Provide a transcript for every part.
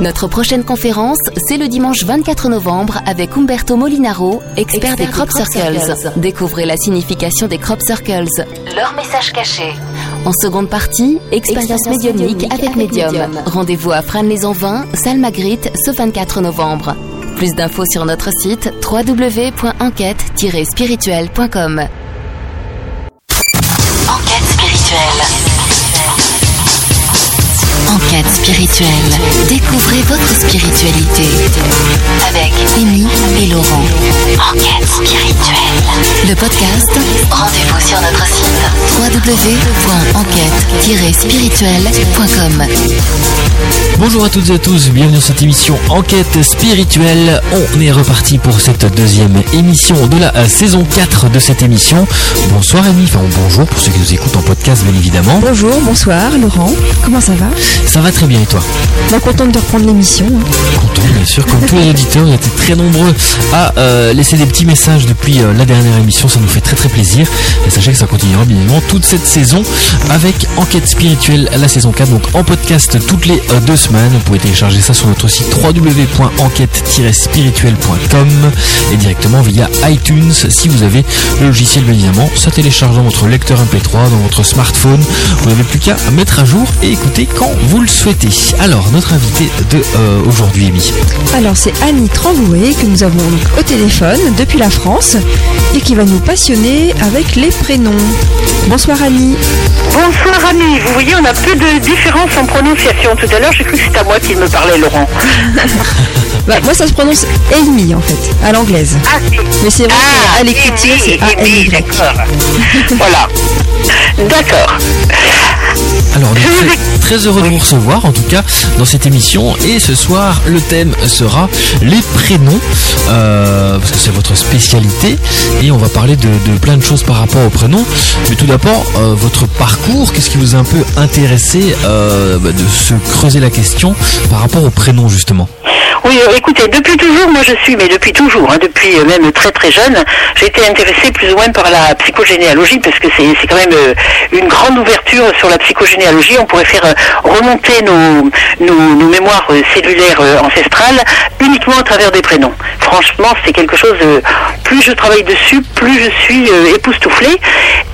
Notre prochaine conférence, c'est le dimanche 24 novembre avec Umberto Molinaro, expert, des crop, circles. Découvrez la signification des crop circles, leur message caché. En seconde partie, expérience médiumnique avec médium. Rendez-vous à Fresnes-les-Envins, salle Magritte, ce 24 novembre. Plus d'infos sur notre site www.enquête-spirituelle.com. Enquête spirituelle. Découvrez votre spiritualité avec Amy et Laurent. Enquête spirituelle. Le podcast. Rendez-vous sur notre site www.enquête-spirituelle.com. Bonjour à toutes et à tous, bienvenue dans cette émission Enquête spirituelle. On est reparti pour cette deuxième émission de la saison 4 de cette émission. Bonsoir Amy, enfin bonjour pour ceux qui nous écoutent en podcast bien évidemment. Bonjour, bonsoir Laurent, comment ça va? Ça va très bien et toi Bah contente de reprendre l'émission. hein. Content bien sûr, comme tous les auditeurs, on a été très nombreux à euh, laisser des petits messages depuis euh, la dernière émission, ça nous fait très très plaisir. Et sachez que ça continuera bien évidemment toute cette saison avec Enquête spirituelle, la saison 4, donc en podcast toutes les euh, deux semaines. Vous pouvez télécharger ça sur notre site www.enquête-spirituelle.com et directement via iTunes si vous avez le logiciel bien évidemment. Ça télécharge dans votre lecteur MP3, dans votre smartphone. Vous n'avez plus qu'à mettre à jour et écouter quand vous le souhaitez. Alors, notre invité de euh, aujourd'hui, Amy. Alors c'est Annie Tramboué que nous avons au téléphone depuis la France et qui va nous passionner avec les prénoms. Bonsoir Annie. Bonsoir Annie, vous voyez on a peu de différence en prononciation. Tout à l'heure j'ai cru que c'était à moi qu'il me parlait Laurent. Bah, moi ça se prononce Amy en fait, à l'anglaise. Ah. Mais c'est vrai Ah, qu'à l'écriture oui, c'est A-N-Y. d'accord. voilà. D'accord. Alors, on est très, très heureux de vous recevoir, en tout cas, dans cette émission. Et ce soir, le thème sera les prénoms, euh, parce que c'est votre spécialité. Et on va parler de, de plein de choses par rapport aux prénoms. Mais tout d'abord, euh, votre parcours, qu'est-ce qui vous a un peu intéressé euh, bah, de se creuser la question par rapport aux prénoms, justement? Oui, euh, écoutez, depuis toujours, moi je suis, mais depuis toujours, hein, depuis euh, même très très jeune, j'ai été intéressée plus ou moins par la psychogénéalogie, parce que c'est quand même euh, une grande ouverture sur la psychogénéalogie. On pourrait faire remonter nos, nos, mémoires cellulaires ancestrales uniquement à travers des prénoms. Franchement, c'est quelque chose, plus je travaille dessus, plus je suis époustouflée.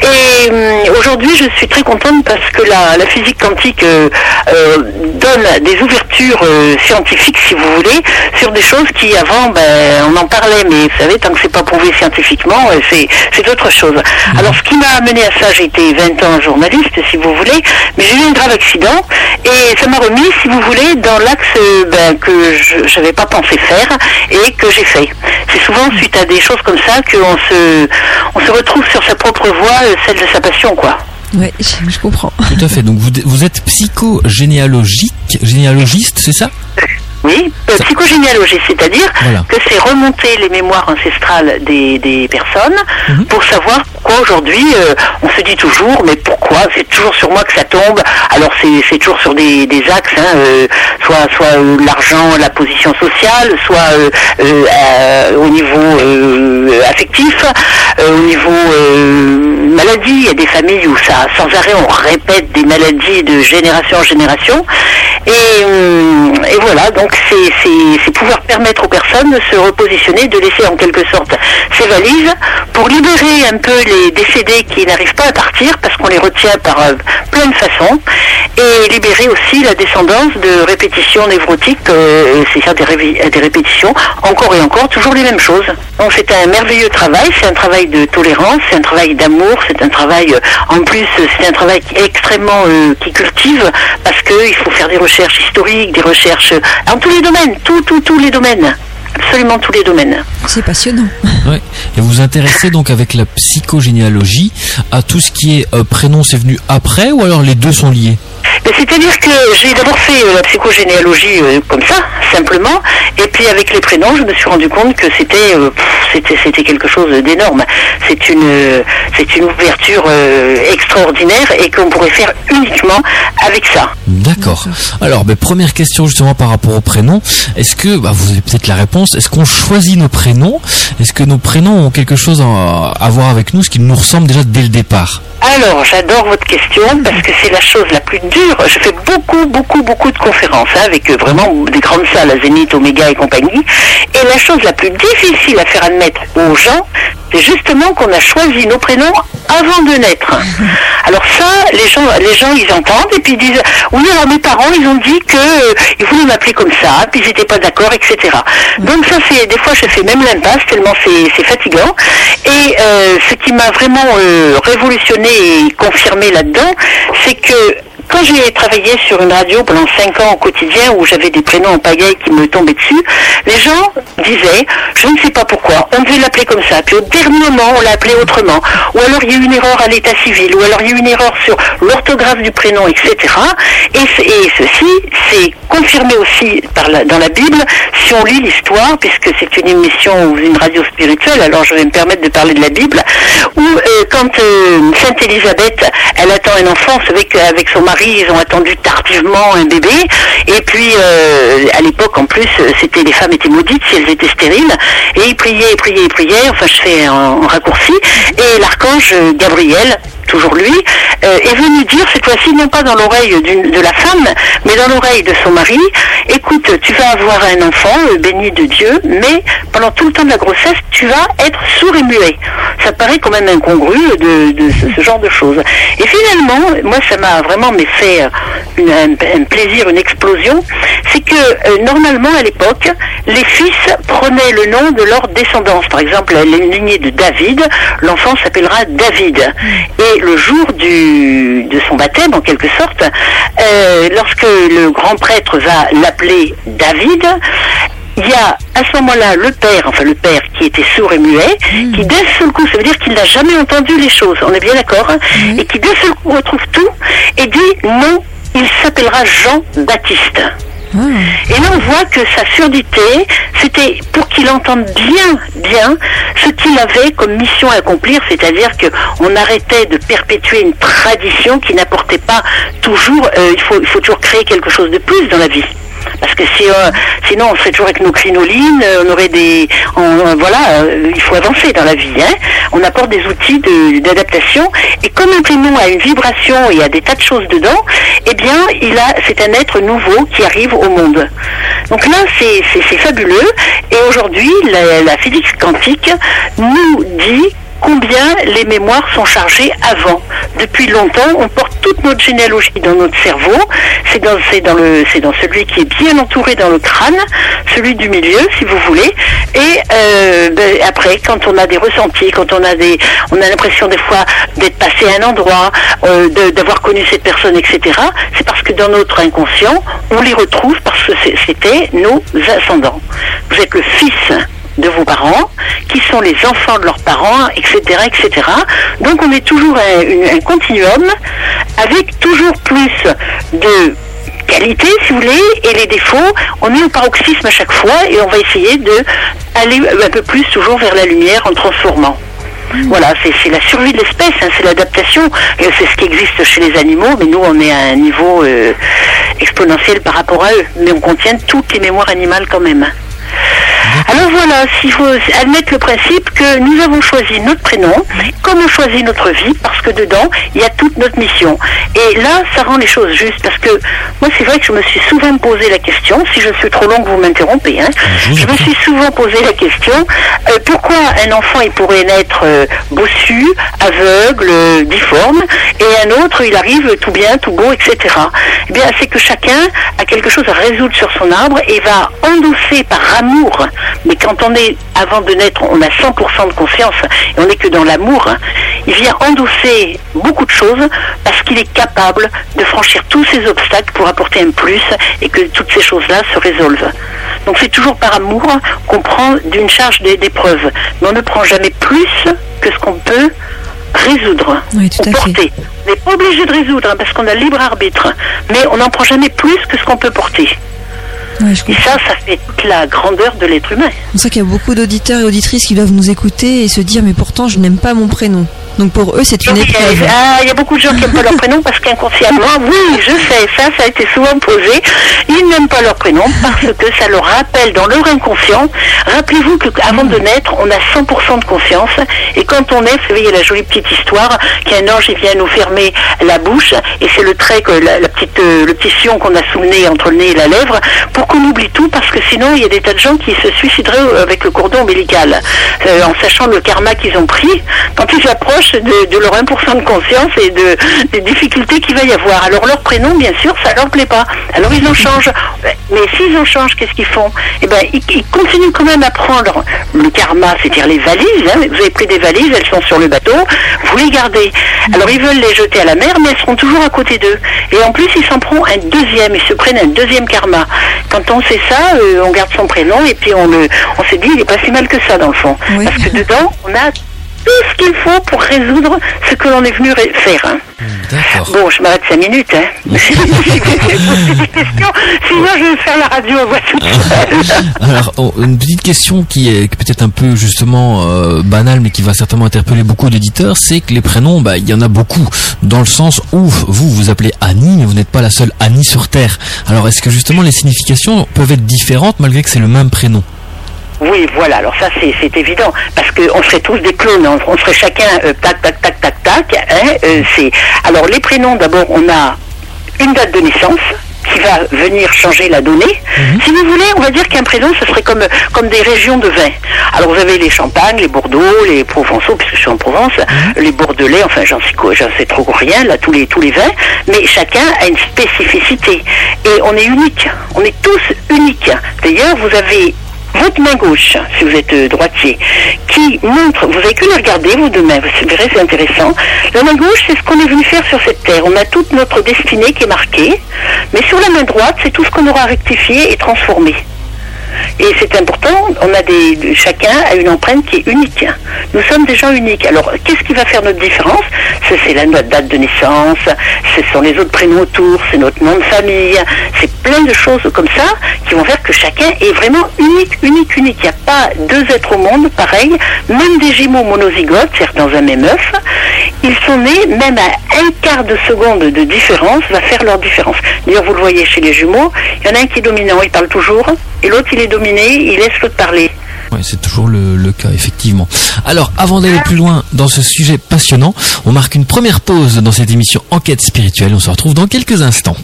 Et aujourd'hui, je suis très contente parce que la, physique quantique donne des ouvertures scientifiques, si vous voulez, sur des choses qui avant, ben, on en parlait, mais vous savez, tant que c'est pas prouvé scientifiquement, euh, c'est c'est autre chose. Alors, ce qui m'a amené à ça, j'ai été 20 ans journaliste, si vous voulez, mais j'ai eu un grave accident et ça m'a remis, si vous voulez, dans l'axe euh, ben, que je n'avais pas pensé faire et que j'ai fait. C'est souvent suite à des choses comme ça qu'on se, on se retrouve sur sa propre voie, euh, celle de sa passion, quoi. Je, je comprends. Tout à fait. Donc, vous, vous êtes psychogénéalogique, généalogiste, c'est ça? Oui, euh, psychogénéalogie, c'est-à-dire Voilà. que c'est remonter les mémoires ancestrales des, des personnes Mhm. pour savoir pourquoi aujourd'hui, euh, on se dit toujours, mais pourquoi C'est toujours sur moi que ça tombe. Alors c'est toujours sur des, des axes, hein, euh, soit, soit l'argent, la position sociale, soit au niveau affectif, au niveau maladie. Il y a des familles où ça, sans arrêt, on répète des maladies de génération en génération. Et, et voilà, donc c'est- pouvoir permettre aux personnes de se repositionner, de laisser en quelque sorte ces valises pour libérer un peu les décédés qui n'arrivent pas à partir parce qu'on les retient par euh, plein de façons et libérer aussi la descendance de répétitions névrotiques, euh, c'est-à-dire des, des répétitions encore et encore, toujours les mêmes choses. Donc c'est un merveilleux travail, c'est un travail de tolérance, c'est un travail d'amour, c'est un travail, euh, en plus, c'est un travail extrêmement qui cultive parce qu'il faut faire des recherches historiques, des recherches tous les domaines, tous, tous, tous les domaines, absolument tous les domaines. C'est passionnant. Ouais. Et vous vous intéressez donc avec la psychogénéalogie à tout ce qui est euh, prénom, c'est venu après ou alors les deux sont liés? C'est-à-dire que j'ai d'abord fait euh, la psychogénéalogie euh, comme ça, simplement, et puis avec les prénoms, je me suis rendu compte que c'était euh, c'était quelque chose d'énorme. C'est une euh, c'est une ouverture extraordinaire et qu'on pourrait faire uniquement avec ça. D'accord. Alors, ben, première question justement par rapport aux prénoms. Est-ce que, bah, vous avez peut-être la réponse, est-ce qu'on choisit nos prénoms? Est-ce que nos prénoms ont quelque chose à, à voir avec nous, ce qui nous ressemble déjà dès le départ? Alors, j'adore votre question parce que c'est la chose la plus dur. Je fais beaucoup, beaucoup, beaucoup de conférences hein, avec euh, vraiment des grandes salles à Zénith, Omega et compagnie. Et la chose la plus difficile à faire admettre aux gens, c'est justement qu'on a choisi nos prénoms avant de naître. Alors ça, les gens, les gens, ils entendent et puis ils disent, oui, alors mes parents, ils ont dit que euh, ils voulaient m'appeler comme ça, puis ils n'étaient pas d'accord, etc. Donc ça, c'est des fois, je fais même l'impasse tellement c'est c'est fatigant. Et euh, ce qui m'a vraiment euh, révolutionné et confirmé là-dedans, c'est que quand j'ai travaillé sur une radio pendant 5 ans au quotidien où j'avais des prénoms en pagaille qui me tombaient dessus, les gens disaient, je ne sais pas pourquoi, on devait l'appeler comme ça, puis au dernier moment on l'a appelé autrement, ou alors il y a eu une erreur à l'état civil, ou alors il y a eu une erreur sur l'orthographe du prénom, etc. Et, ceci, c'est confirmé aussi dans la Bible. Si on lit l'histoire, puisque c'est une émission ou une radio spirituelle, alors je vais me permettre de parler de la Bible, où euh, quand euh, Sainte Élisabeth, elle attend un enfant, vous savez qu'avec son mari, ils ont attendu tardivement un bébé, et puis euh, à l'époque en plus, c'était les femmes étaient maudites si elles étaient stériles, et ils priaient, ils priaient, ils priaient, enfin je fais en raccourci, et l'archange Gabriel, toujours lui, euh, est venu dire cette fois-ci non pas dans l'oreille de la femme, mais dans l'oreille de son mari, écoute, tu vas avoir un enfant euh, béni de Dieu, mais pendant tout le temps de la grossesse, tu vas être sourd et muet. Ça paraît quand même incongru de, ce, genre de choses. Et finalement, moi, ça m'a vraiment fait euh, un, plaisir, une explosion, c'est que euh, normalement à l'époque, les fils prenaient le nom de leur descendance. Par exemple, la lignée de David, l'enfant s'appellera David. Et le jour de son baptême, en quelque sorte, euh, lorsque le grand prêtre va l'appeler David, il y a à ce moment-là le père, enfin le père qui était sourd et muet, qui d'un seul coup, ça veut dire qu'il n'a jamais entendu les choses, on est bien d'accord, hein, et qui d'un seul coup retrouve tout et dit non, il s'appellera Jean-Baptiste. Et là, on voit que sa surdité, c'était pour qu'il entende bien, bien ce qu'il avait comme mission à accomplir, c'est-à-dire que on arrêtait de perpétuer une tradition qui n'apportait pas toujours. euh, il faut, il faut toujours créer quelque chose de plus dans la vie. Parce que si, euh, sinon on serait toujours avec nos crinolines, euh, on aurait des, voilà, euh, il faut avancer dans la vie. Hein. On apporte des outils d'adaptation et comme un prénom a une vibration et a des tas de choses dedans, eh bien, il a, c'est un être nouveau qui arrive au monde. Donc là, c'est fabuleux. Et aujourd'hui, la, la physique quantique nous dit combien les mémoires sont chargées avant. Depuis longtemps, on porte toute notre généalogie dans notre cerveau. C'est dans, dans le, c'est dans celui qui est bien entouré dans le crâne, celui du milieu, si vous voulez. Et euh, ben, après, quand on a des ressentis, quand on a des, on a l'impression des fois d'être passé à un endroit, euh, d'avoir connu cette personne, etc. C'est parce que dans notre inconscient, on les retrouve parce que c'était nos ascendants. Vous êtes le fils de vos parents, qui sont les enfants de leurs parents, etc., etc. Donc on est toujours un, une- un continuum avec toujours plus de qualité, si vous voulez, et les défauts, on est au paroxysme à chaque fois et on va essayer de aller un peu plus toujours vers la lumière en transformant. Voilà, c'est la survie de l'espèce, hein, c'est l'adaptation, et c'est ce qui existe chez les animaux, mais nous on est à un niveau euh, exponentiel par rapport à eux, mais on contient toutes les mémoires animales quand même. Alors voilà, s'il faut admettre le principe que nous avons choisi notre prénom, comme on choisit notre vie, parce que dedans, il y a toute notre mission. Et là, ça rend les choses justes, parce que moi, c'est vrai que je me suis souvent posé la question, si je suis trop longue, vous m'interrompez, hein, je me suis souvent posé la question, euh, pourquoi un enfant, il pourrait naître euh, bossu, aveugle, euh, difforme, et un autre, il arrive tout bien, tout beau, etc. Eh bien, c'est que chacun a quelque chose à résoudre sur son arbre et va endosser par amour. Mais quand on est, avant de naître, on a 100% de confiance et on n'est que dans l'amour, hein, il vient endosser beaucoup de choses parce qu'il est capable de franchir tous ces obstacles pour apporter un plus et que toutes ces choses-là se résolvent. Donc c'est toujours par amour qu'on prend d'une charge d'é- d'épreuve. Mais on ne prend jamais plus que ce qu'on peut résoudre Oui, tout ou à fait. porter. On n'est pas obligé de résoudre hein, parce qu'on a libre arbitre, mais on n'en prend jamais plus que ce qu'on peut porter. Ouais, Et ça, ça fait toute la grandeur de l'être humain. C'est pour ça qu'il y a beaucoup d'auditeurs et auditrices qui doivent nous écouter et se dire mais pourtant je n'aime pas mon prénom. Donc pour eux c'est une Oui, épreuve. ah, Il y a beaucoup de gens qui n'aiment pas leur prénom parce qu'inconsciemment, oui, je sais, ça, ça a été souvent posé. Ils n'aiment pas leur prénom parce que ça leur rappelle dans leur inconscient. Rappelez-vous qu'avant de naître, on a 100% de conscience. Et quand on est, vous savez, il y a la jolie petite histoire qu'un ange vient nous fermer la bouche et c'est le trait, que la, la petite, euh, le petit sillon qu'on a sous le nez, entre le nez et la lèvre, pour qu'on oublie tout parce que sinon il y a des tas de gens qui se suicideraient avec le cordon ombilical euh, en sachant le karma qu'ils ont pris quand ils approchent de, leur 1% de conscience et de, des difficultés qu'il va y avoir. Alors leur prénom, bien sûr, ça leur plaît pas. Alors ils en changent. Mais s'ils en changent, qu'est-ce qu'ils font? Eh ben, ils, ils continuent quand même à prendre le karma, c'est-à-dire les valises. hein. Vous avez pris des valises, elles sont sur le bateau, vous les gardez. Alors ils veulent les jeter à la mer, mais elles seront toujours à côté d'eux. Et en plus, ils s'en prennent un deuxième, ils se prennent un deuxième karma. Quand on sait ça, euh, on garde son prénom et puis on le, on s'est dit, il est pas si mal que ça dans le fond. Oui. Parce que dedans, on a tout ce qu'il faut pour résoudre ce que l'on est venu faire. hein. D'accord. Bon, je m'arrête cinq minutes. Hein. si vous poser des questions, sinon je vais faire la radio à voix toute seule. Alors, oh, une petite question qui est peut-être un peu justement euh, banale, mais qui va certainement interpeller beaucoup d'auditeurs, c'est que les prénoms, bah, il y en a beaucoup, dans le sens où vous vous appelez Annie, mais vous n'êtes pas la seule Annie sur Terre. Alors, est-ce que justement les significations peuvent être différentes malgré que c'est le même prénom? Oui, voilà, alors ça c'est c'est évident, parce qu'on serait tous des clones, on, on serait chacun euh, tac, tac, tac, tac, tac. Hein, euh, c'est Alors les prénoms, d'abord, on a une date de naissance qui va venir changer la donnée. Si vous voulez, on va dire qu'un prénom, ce serait comme, comme des régions de vin. Alors vous avez les Champagnes, les Bordeaux, les Provençaux, puisque je suis en Provence, les Bordelais, enfin j'en sais, quoi- j'en sais trop rien, là, tous les, tous les vins, mais chacun a une spécificité. Et on est unique, on est tous uniques. D'ailleurs, vous avez votre main gauche, si vous êtes euh, droitier, qui montre, vous avez que le regarder, vous demain, vous verrez, c'est intéressant. La main gauche, c'est ce qu'on est venu faire sur cette terre. On a toute notre destinée qui est marquée, mais sur la main droite, c'est tout ce qu'on aura rectifié et transformé. Et c'est important, on a des, chacun a une empreinte qui est unique. Nous sommes des gens uniques. Alors, qu'est-ce qui va faire notre différence? C'est c'est la notre date de naissance, ce sont les autres prénoms autour, c'est notre nom de famille, c'est plein de choses comme ça qui vont faire que chacun est vraiment unique, unique, unique. Il n'y a pas deux êtres au monde pareil, même des jumeaux monozygotes, c'est-à-dire dans un même œuf, ils sont nés, même à un quart de seconde de différence, va faire leur différence. D'ailleurs, vous le voyez chez les jumeaux, il y en a un qui est dominant, il parle toujours, et l'autre, il est dominé, il laisse l'autre parler. Ouais, c'est toujours le, le cas, effectivement. Alors, avant d'aller plus loin dans ce sujet passionnant, on marque une première pause dans cette émission Enquête spirituelle. On se retrouve dans quelques instants.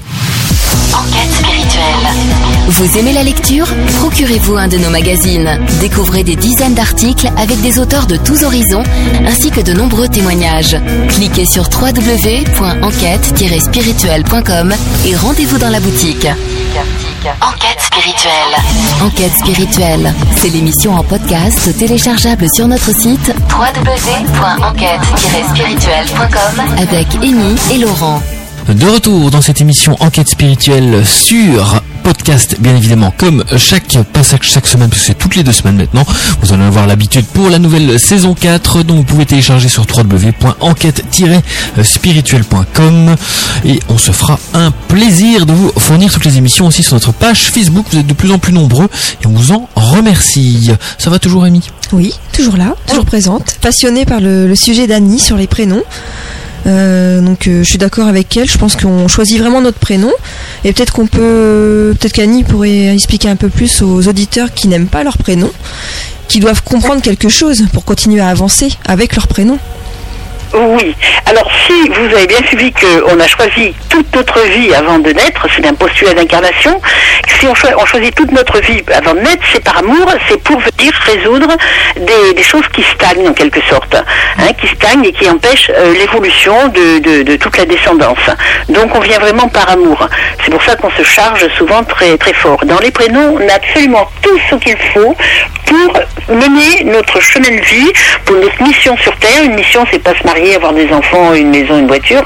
Enquête spirituelle. Vous aimez la lecture Procurez-vous un de nos magazines. Découvrez des dizaines d'articles avec des auteurs de tous horizons, ainsi que de nombreux témoignages. Cliquez sur www.enquête-spirituelle.com et rendez-vous dans la boutique. Enquête spirituelle. Enquête spirituelle, c'est l'émission en podcast téléchargeable sur notre site www.enquête-spirituelle.com avec Amy et Laurent. De retour dans cette émission Enquête spirituelle sur podcast, bien évidemment, comme chaque passage chaque semaine, parce que c'est toutes les deux semaines maintenant. Vous en avoir l'habitude pour la nouvelle saison 4, dont vous pouvez télécharger sur www.enquête-spirituelle.com et on se fera un plaisir de vous fournir toutes les émissions aussi sur notre page Facebook. Vous êtes de plus en plus nombreux et on vous en remercie. Ça va toujours, Amy? Oui, toujours là, toujours présente. Passionnée par le, le sujet d'Annie sur les prénoms. Euh, donc euh, je suis d'accord avec elle. Je pense qu'on choisit vraiment notre prénom et peut-être qu'on peut, peut-être qu'Annie pourrait expliquer un peu plus aux auditeurs qui n'aiment pas leur prénom, qui doivent comprendre quelque chose pour continuer à avancer avec leur prénom. Oui. Alors, si vous avez bien suivi qu'on a choisi toute notre vie avant de naître, c'est un postulat d'incarnation, si on, choi- on choisit toute notre vie avant de naître, c'est par amour, c'est pour venir résoudre des, choses qui stagnent en quelque sorte, hein, qui stagnent et qui empêchent euh, l'évolution de toute la descendance. Donc, on vient vraiment par amour. C'est pour ça qu'on se charge souvent très, très fort. Dans les prénoms, on a absolument tout ce qu'il faut pour mener notre chemin de vie, pour notre mission sur Terre. Une mission, c'est pas se marier, avoir des enfants, une maison, une voiture.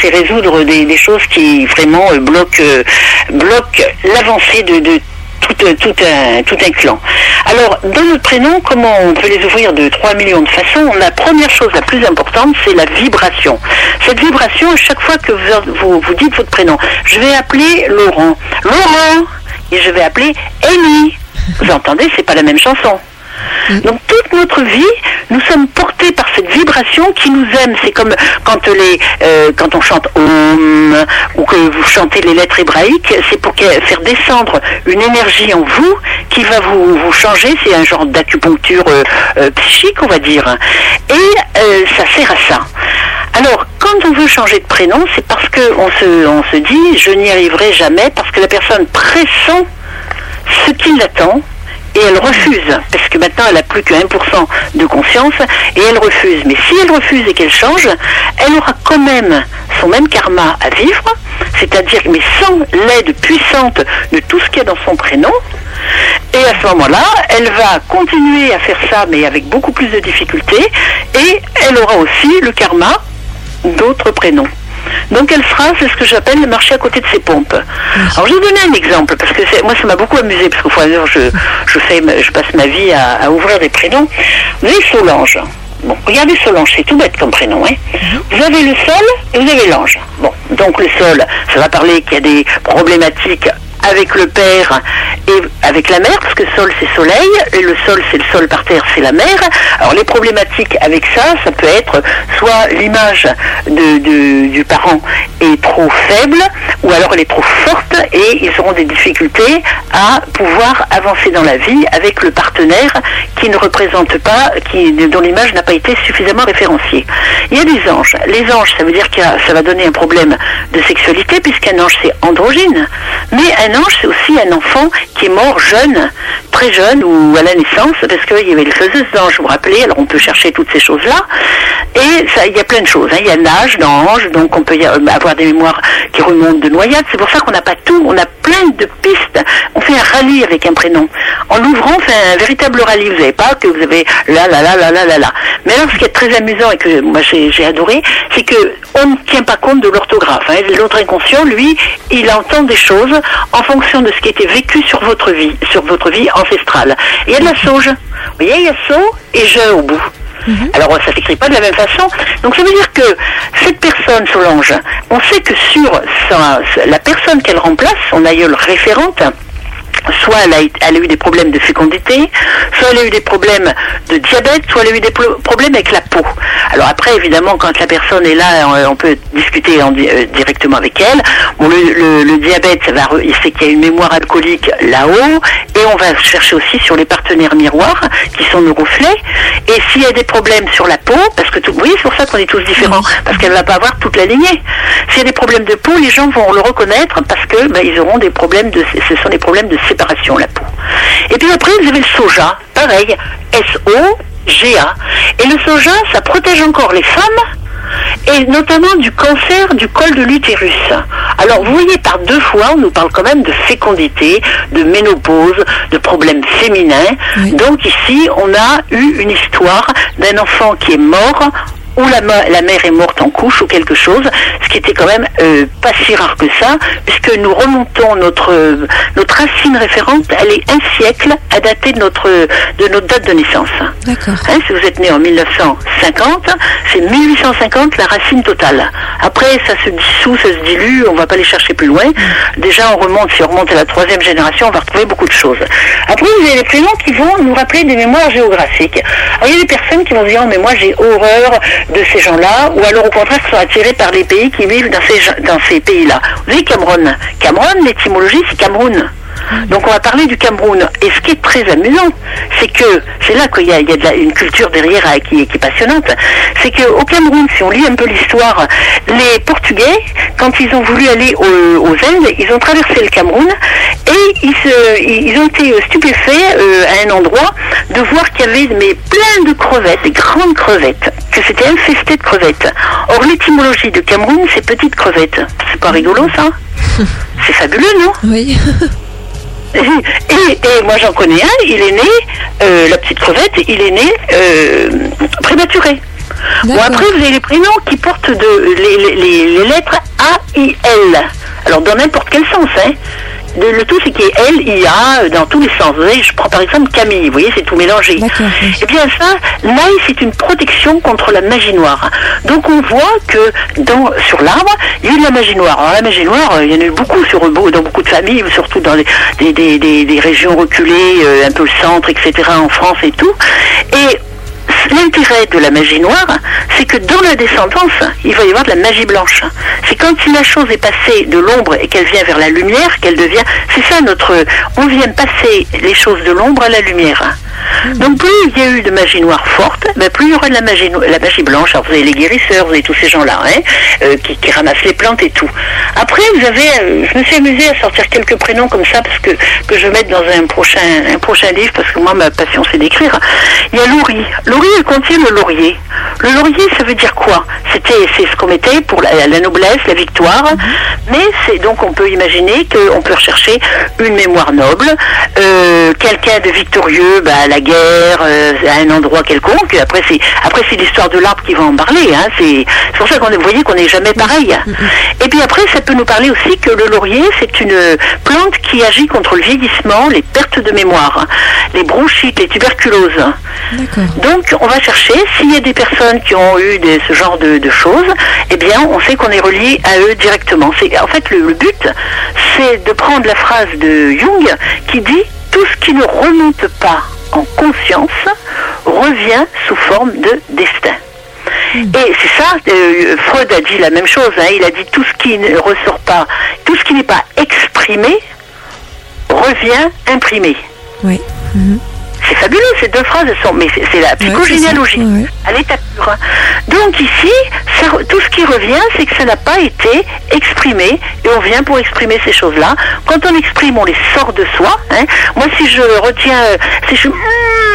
C'est, résoudre des, choses qui vraiment euh, bloquent, euh, bloquent l'avancée de, de tout, euh, tout un, tout un clan. Alors, dans notre prénom, comment on peut les ouvrir de 3 millions de façons? La première chose, la plus importante, c'est la vibration. Cette vibration, à chaque fois que vous, vous, vous dites votre prénom, je vais appeler Laurent. Laurent et je vais appeler Amy. Vous entendez, c'est pas la même chanson. Donc toute notre vie, nous sommes portés par cette vibration qui nous aime. C'est comme quand les, euh, quand on chante Om ou que vous chantez les lettres hébraïques, c'est pour faire descendre une énergie en vous qui va vous, vous changer. C'est un genre d'acupuncture euh, euh, psychique, on va dire. Et ça sert à ça. Alors, quand on veut changer de prénom, c'est parce qu'on se, on se dit, je n'y arriverai jamais, parce que la personne pressent ce qui l'attend et elle refuse, parce que maintenant elle n'a plus que 1% de conscience, et elle refuse. Mais si elle refuse et qu'elle change, elle aura quand même son même karma à vivre, c'est-à-dire, mais sans l'aide puissante de tout ce qu'il y a dans son prénom, et à ce moment-là, elle va continuer à faire ça, mais avec beaucoup plus de difficultés, et elle aura aussi le karma d'autres prénoms. Donc elle sera, c'est ce que j'appelle le marché à côté de ses pompes. Alors je vais vous donner un exemple, parce que moi ça m'a beaucoup amusé, parce qu'au fur et à mesure je, je, fais, je passe ma vie à, à ouvrir des prénoms. Vous avez Solange. Bon, regardez Solange, c'est tout bête comme prénom. Hein. Vous avez le sol et vous avez l'ange. Bon, donc le sol, ça va parler qu'il y a des problématiques avec le père et avec la mère, parce que sol c'est soleil, et le sol c'est le sol par terre, c'est la mer. Alors les problématiques avec ça, ça peut être soit l'image de, du parent est trop faible, ou alors elle est trop forte, des difficultés à pouvoir avancer dans la vie avec le partenaire qui ne représente pas, qui, dont l'image n'a pas été suffisamment référenciée. Il y a des anges. Les anges, ça veut dire que ça va donner un problème de sexualité, puisqu'un ange c'est androgyne. Mais un ange, c'est aussi un enfant qui est mort jeune, très jeune, ou à la naissance, parce qu'il y avait les faiseuses d'anges, vous vous rappelez, alors on peut chercher toutes ces choses-là. Et ça, il y a plein de choses. hein. Il y a l'âge d'ange, donc on peut avoir des mémoires qui remontent de noyade. C'est pour ça qu'on n'a pas tout, on a plein de pistes. On fait un rallye avec un prénom. En l'ouvrant, on fait un véritable rallye. Vous n'avez pas que vous avez là, là, là, là, là, là, là. Mais alors, ce qui est très amusant et que moi j'ai j'ai adoré, c'est que on ne tient pas compte de l'orthographe. hein. L'autre inconscient, lui, il entend des choses en fonction de ce qui a été vécu sur votre vie, sur votre vie ancestrale. Il y a de la sauge. Vous voyez, il y a saut et je au bout. Alors ça s'écrit pas de la même façon. Donc ça veut dire que cette personne, Solange, on sait que sur la personne qu'elle remplace, son aïeul référente, soit elle a, elle a eu des problèmes de fécondité, soit elle a eu des problèmes de diabète, soit elle a eu des problèmes avec la peau. Alors après, évidemment, quand la personne est là, on, peut discuter en euh, directement avec elle. Bon, le, le- le diabète, ça va, sait qu'il y a une mémoire alcoolique là-haut, et on va chercher aussi sur les partenaires miroirs, qui sont nos reflets. Et s'il y a des problèmes sur la peau, parce que tout, oui, c'est pour ça qu'on est tous différents, parce qu'elle va pas avoir toute la lignée. S'il y a des problèmes de peau, les gens vont le reconnaître parce que ben, ils auront des problèmes de, ce sont des problèmes de séparation la peau. Et puis après, vous avez le soja, pareil, S-O-G-A. Et le soja, ça protège encore les femmes et notamment du cancer du col de l'utérus. Alors vous voyez, par deux fois, on nous parle quand même de fécondité, de ménopause, de problèmes féminins. Donc ici, on a eu une histoire d'un enfant qui est mort ou la, la mère est morte en couche ou quelque chose, ce qui était quand même euh, pas si rare que ça, puisque nous remontons notre euh, notre racine référente, elle est un siècle à dater de notre de notre date de naissance. D'accord. Hein, si vous êtes né en 1950, c'est 1850 la racine totale. Après, ça se dissout, ça se dilue, on va pas les chercher plus loin. Déjà, on remonte, si on remonte à la troisième génération, on va retrouver beaucoup de choses. Après, vous avez les prénoms qui vont nous rappeler des mémoires géographiques. Alors, il y a des personnes qui vont dire, oh, mais moi, j'ai horreur de ces gens-là, ou alors, au contraire, qui sont attirés par les pays qui vivent dans ces, dans ces pays-là. Vous voyez, Cameroun. Cameroun, l'étymologie, c'est Cameroun. Donc on va parler du Cameroun. Et ce qui est très amusant, c'est que c'est là qu'il y a, il y a de la- une culture derrière euh, qui, est- qui est passionnante. C'est qu'au Cameroun, si on lit un peu l'histoire, les Portugais, quand ils ont voulu aller au- aux Indes, ils ont traversé le Cameroun et ils, se- ils ils ont été stupéfaits euh, à un endroit de voir qu'il y avait mais plein de crevettes, des grandes crevettes, que c'était infesté de crevettes. Or l'étymologie de Cameroun, c'est petite crevette. C'est pas rigolo ça? C'est fabuleux, non? Oui. et, et moi j'en connais un, il est né, euh, la petite crevette, il est né euh, prématuré. Bon après vous avez les prénoms qui portent de, les, les- les- les lettres A, I, L. Alors dans n'importe quel sens, hein. Le tout, c'est qu'il y A dans tous les sens. Vous voyez, je prends par exemple Camille, vous voyez, c'est tout mélangé. Oui. Eh bien ça, l'ail, c'est une protection contre la magie noire. Donc on voit que dans, sur l'arbre, il y a eu de la magie noire. Alors la magie noire, euh, il y en a eu beaucoup sur, dans beaucoup de familles, surtout dans des, des, des, des- des régions reculées, euh, un peu le centre, etc., en France et tout. Et L'intérêt de la magie noire, c'est que dans la descendance, il va y avoir de la magie blanche. C'est quand la chose est passée de l'ombre et qu'elle vient vers la lumière, qu'elle devient. C'est ça notre. On vient passer les choses de l'ombre à la lumière. Donc plus il y a eu de magie noire forte, ben, plus il y aura de la magie, no- la magie blanche. Alors vous avez les guérisseurs, vous avez tous ces gens-là, hein, euh, qui, qui ramassent les plantes et tout. Après, vous avez, euh, je me suis amusée à sortir quelques prénoms comme ça parce que que je vais mettre dans un prochain un prochain livre parce que moi ma passion c'est d'écrire. Il y a Laurie. Laurie elle contient le laurier. Le laurier ça veut dire quoi? C'était c'est ce qu'on mettait pour la, la noblesse, la victoire. Mais c'est donc on peut imaginer qu'on peut rechercher une mémoire noble, euh, quelqu'un de victorieux, bah, à la guerre, euh, à un endroit quelconque. Après c'est après c'est l'histoire de l'arbre qui va en parler. Hein. C'est pour ça qu'on vous voyez qu'on n'est jamais pareil. Et puis après ça peut nous parler aussi que le laurier c'est une plante qui agit contre le vieillissement, les pertes de mémoire, les bronchites, les tuberculoses. D'accord. Donc, on va chercher s'il y a des personnes qui ont eu des- ce genre de, de choses, eh bien, on sait qu'on est relié à eux directement. C'est en fait le, le but, c'est de prendre la phrase de Jung qui dit tout ce qui ne remonte pas en conscience revient sous forme de destin. Et c'est ça, euh, Freud a dit la même chose. hein. il a dit tout ce qui ne ressort pas, tout ce qui n'est pas exprimé revient imprimé. Oui. C'est fabuleux, ces deux phrases, sont, mais c'est la psychogénéalogie, ouais. à l'état pur. Donc ici, ça tout ce qui revient, c'est que ça n'a pas été exprimé, et on vient pour exprimer ces choses-là. Quand on exprime, on les sort de soi. hein. Moi, si je retiens, si je hum,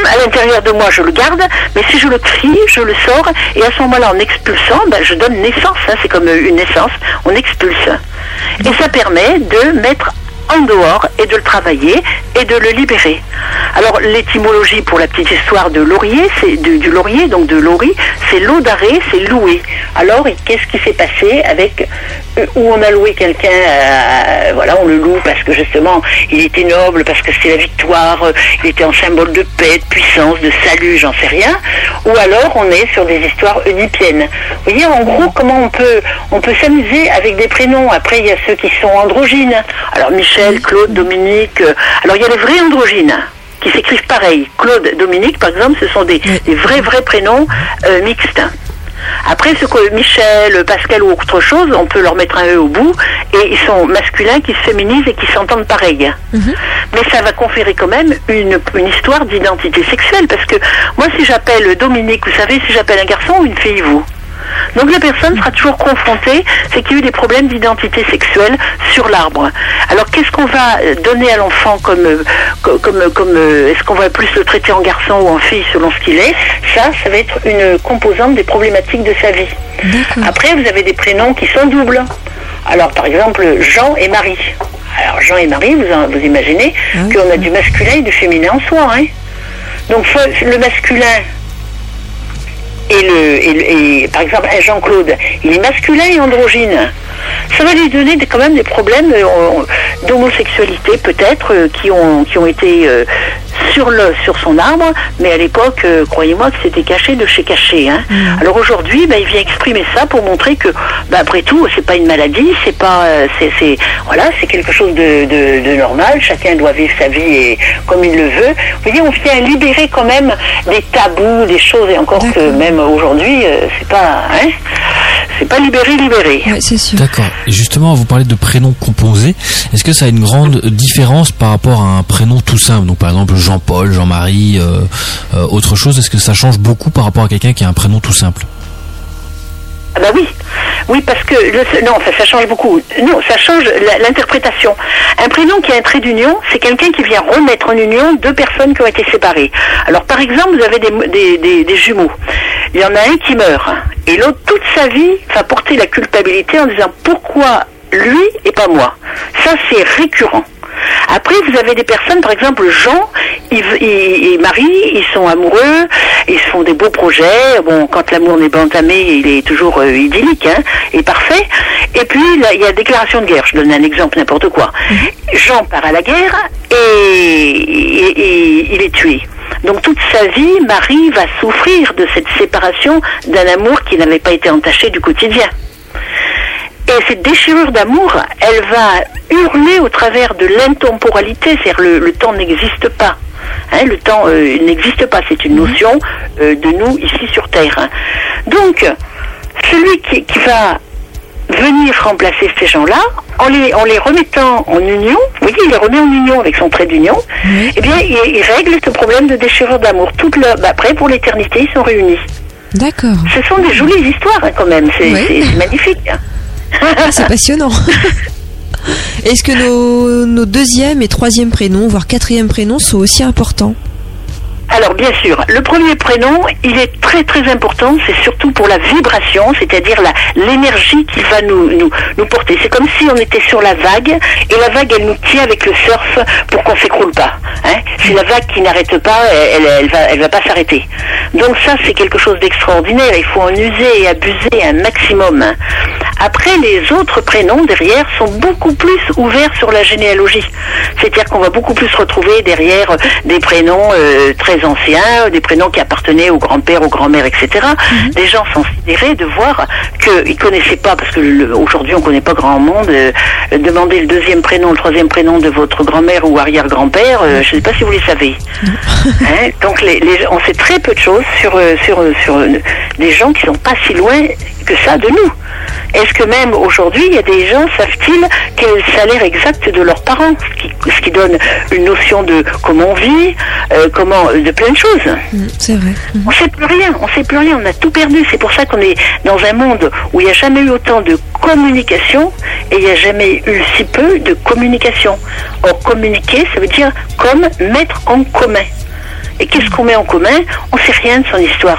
à l'intérieur de moi, je le garde, mais si je le crie, je le sors, et à ce moment-là, en expulsant, ben, je donne naissance. hein. c'est comme une naissance, on expulse. Et ça permet de mettre en dehors et de le travailler et de le libérer. Alors l'étymologie pour la petite histoire de laurier, c'est du, laurier, donc de laurie, c'est l'eau d'arrêt, c'est louer. Alors qu'est-ce qui s'est passé avec euh, où on a loué quelqu'un, euh, voilà, on le loue parce que justement il était noble, parce que c'était la victoire, euh, il était un symbole de paix, de puissance, de salut, j'en sais rien. Ou alors on est sur des histoires oedipiennes. Vous voyez en gros comment on peut on peut s'amuser avec des prénoms. Après il y a ceux qui sont androgynes. Alors Michel, Claude, Dominique. euh, alors il y a les vrais androgynes qui s'écrivent pareil. Claude, Dominique, par exemple, ce sont des, des vrais, vrais prénoms euh, mixtes. Après, ce que Michel, Pascal ou autre chose, on peut leur mettre un E au bout, et ils sont masculins qui se féminisent et qui s'entendent pareil. Mais ça va conférer quand même une, une histoire d'identité sexuelle, parce que moi, si j'appelle Dominique, vous savez, si j'appelle un garçon ou une fille, vous? Donc la personne sera toujours confrontée, c'est qu'il y a eu des problèmes d'identité sexuelle sur l'arbre. Alors qu'est-ce qu'on va euh, donner à l'enfant comme, euh, co- comme, euh, comme est-ce qu'on va plus le traiter en garçon ou en fille selon ce qu'il est? Ça, ça va être une composante des problématiques de sa vie. Après, vous avez des prénoms qui sont doubles. Alors par exemple, Jean et Marie. Alors Jean et Marie, vous, imaginez qu'on a du masculin et du féminin en soi. Hein Donc le masculin et, le, par exemple Jean-Claude, il est masculin et androgyne. Ça va lui donner quand même des problèmes euh, d'homosexualité peut-être euh, qui ont qui ont été euh, sur le sur son arbre, mais à l'époque, euh, croyez-moi que c'était caché de chez caché. Hein. Alors aujourd'hui, ben, il vient exprimer ça pour montrer que, ben, après tout, c'est pas une maladie, c'est pas, euh, c'est, voilà, c'est quelque chose de, de- de normal. Chacun doit vivre sa vie et, comme il le veut. Vous voyez, on vient libérer quand même des tabous, des choses, et encore que même aujourd'hui, euh, c'est pas, hein, c'est pas libéré, libéré. Ouais, c'est sûr. D'accord. Et justement, vous parlez de prénoms composés. Est-ce que ça a une grande différence par rapport à un prénom tout simple? Donc, par exemple, Jean-Paul, Jean-Marie, euh, euh, autre chose. Est-ce que ça change beaucoup par rapport à quelqu'un qui a un prénom tout simple Ah bah oui, oui parce que non, ça change beaucoup. Non, ça change l'interprétation. Un prénom qui a un trait d'union, c'est quelqu'un qui vient remettre en union deux personnes qui ont été séparées. Alors par exemple, vous avez des- des jumeaux. Il y en a un qui meurt et l'autre toute sa vie va porter la culpabilité en disant pourquoi lui et pas moi? Ça c'est récurrent. Après, vous avez des personnes, par exemple, Jean, ils, ils, ils marient, ils sont amoureux, ils se font des beaux projets. Bon, quand l'amour n'est pas entamé, il est toujours euh, idyllique hein, et parfait. Et puis, là, il y a déclaration de guerre. Je donne un exemple, n'importe quoi. Jean part à la guerre et, et- et il est tué. Donc toute sa vie, Marie va souffrir de cette séparation d'un amour qui n'avait pas été entaché du quotidien. Et cette déchirure d'amour, elle va hurler au travers de l'intemporalité, c'est-à-dire le, le temps n'existe pas. Hein, le temps euh, n'existe pas, c'est une notion euh, de nous ici sur Terre. hein. Donc, celui qui, qui va venir remplacer ces gens-là, en les, en les remettant en union, vous voyez, il les remet en union avec son trait d'union, eh bien, il, il règle ce problème de déchirure d'amour. Toute le, bah, après, pour l'éternité, ils sont réunis. D'accord. Ce sont des jolies histoires, hein, quand même. C'est magnifique. Ah, c'est passionnant. Est-ce que nos, nos deuxième et troisième prénoms, voire quatrième prénoms, sont aussi importants? Alors bien sûr, le premier prénom, il est très très important, c'est surtout pour la vibration, c'est-à-dire l'énergie qu'il va nous, nous, nous porter. C'est comme si on était sur la vague, et la vague, elle nous tient avec le surf pour qu'on s'écroule pas. Hein c'est la vague qui n'arrête pas, elle, elle, va, elle va pas s'arrêter. Donc ça, c'est quelque chose d'extraordinaire, il faut en user et abuser un maximum. Après, les autres prénoms derrière sont beaucoup plus ouverts sur la généalogie. C'est-à-dire qu'on va beaucoup plus retrouver derrière euh, des prénoms euh, très anciens, des prénoms qui appartenaient au grand-père, aux grand-mères, etc. Des gens sont sidérés de voir qu'ils connaissaient pas, parce que le- aujourd'hui on connaît pas grand monde, euh, demander le deuxième prénom, le troisième prénom de votre grand-mère ou arrière-grand-père, euh, je ne sais pas si vous les savez. Hein, donc les, les- on sait très peu de choses sur, euh, sur, sur des gens qui sont pas si loin que ça de nous. Est-ce que même aujourd'hui, il y a des gens, savent-ils quel est le salaire exact de leurs parents? Ce qui, ce qui donne une notion de comment on vit, euh, comment, de plein de choses. Mm, C'est vrai. On sait plus rien, on sait plus rien, on a tout perdu. C'est pour ça qu'on est dans un monde où il n'y a jamais eu autant de communication et il n'y a jamais eu si peu de communication. Or, communiquer, ça veut dire comme mettre en commun. Et qu'est-ce qu'on met en commun? On sait rien de son histoire.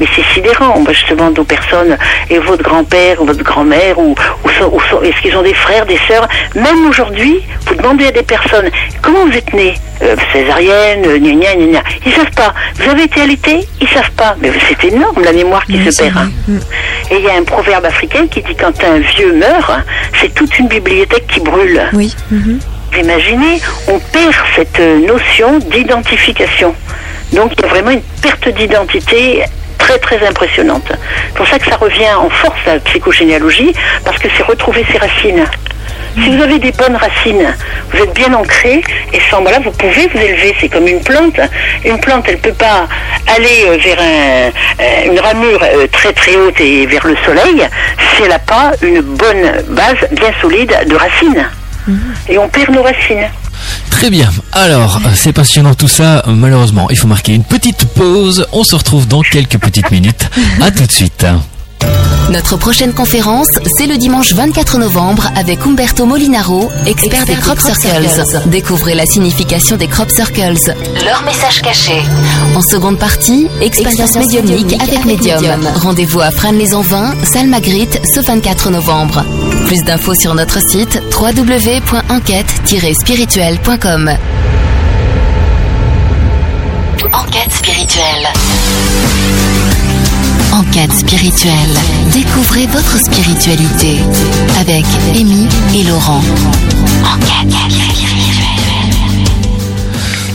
Mais c'est sidérant. Moi, je demande aux personnes, et votre grand-père, ou votre grand-mère, ou, ou ou est-ce qu'ils ont des frères, des sœurs? Même aujourd'hui, vous demandez à des personnes, comment vous êtes nés? Euh, Césarienne, euh, gna gna gna. Ils savent pas. Vous avez été allaité Ils savent pas. Mais c'est énorme la mémoire qui Oui, se perd. hein. Mm. Et il y a un proverbe africain qui dit quand un vieux meurt, c'est toute une bibliothèque qui brûle. Oui. mhm. Vous imaginez, on perd cette euh, notion d'identification. Donc il y a vraiment une perte d'identité très très impressionnante. C'est pour ça que ça revient en force la psychogénéalogie, parce que c'est retrouver ses racines. Si vous avez des bonnes racines, vous êtes bien ancré, et sans là, vous pouvez vous élever. C'est comme une plante. Une plante, elle ne peut pas aller euh, vers un- euh, une ramure euh, très très haute et vers le soleil si elle n'a pas une bonne base bien solide de racines. Et on perd nos racines. Très bien. Alors, euh, c'est passionnant tout ça. Euh, Malheureusement, il faut marquer une petite pause. On se retrouve dans quelques petites minutes. À tout de suite. Notre prochaine conférence, c'est le dimanche 24 novembre avec Umberto Molinaro, expert des crop circles. Découvrez la signification des crop circles. Leur message caché. En seconde partie, expérience médiumnique avec médium. Rendez-vous à Fresnes-les-Envins, salle Magritte, ce 24 novembre. Plus d'infos sur notre site www.enquête-spirituelle.com. Enquête spirituelle. Enquête spirituelle. Découvrez votre spiritualité avec Amy et Laurent. Enquête spirituelle.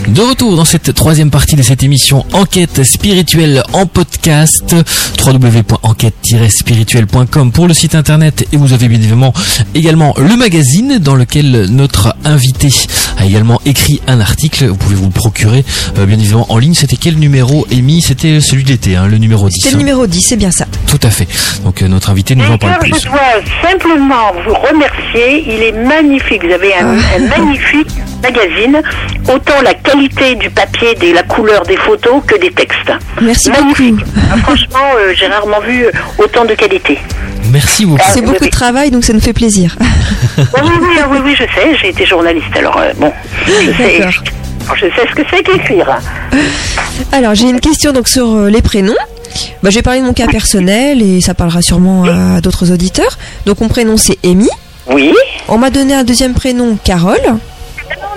De retour dans cette troisième partie de cette émission Enquête spirituelle en podcast www.enquête-spirituelle.com pour le site internet et vous avez bien évidemment également le magazine dans lequel notre invité a également écrit un article. Vous pouvez vous le procurer euh, bien évidemment en ligne. C'était quel numéro Amy C'était celui de l'été, hein, le numéro 10. C'est le numéro 10, c'est bien ça. Tout à fait. Donc euh, notre invité nous en parle plus. je dois simplement vous remercier. Il est magnifique. Vous avez un, un magnifique magazine. Autant la qualité du papier, de la couleur des photos que des textes. Merci magnifique. beaucoup. Ah, franchement, euh, j'ai rarement vu autant de qualité. Merci beaucoup. Ah, C'est oui, beaucoup oui. de travail, donc ça nous fait plaisir. Oui, oui, oui, ah, oui, oui, je sais. J'ai été journaliste. Alors, euh, bon, je sais, D'accord. je sais ce que c'est qu'écrire. Alors, j'ai une question donc sur euh, les prénoms. Bah, je vais parler de mon cas personnel et ça parlera sûrement à d'autres auditeurs. Donc, mon prénom c'est Amy. Oui. On m'a donné un deuxième prénom, Carole.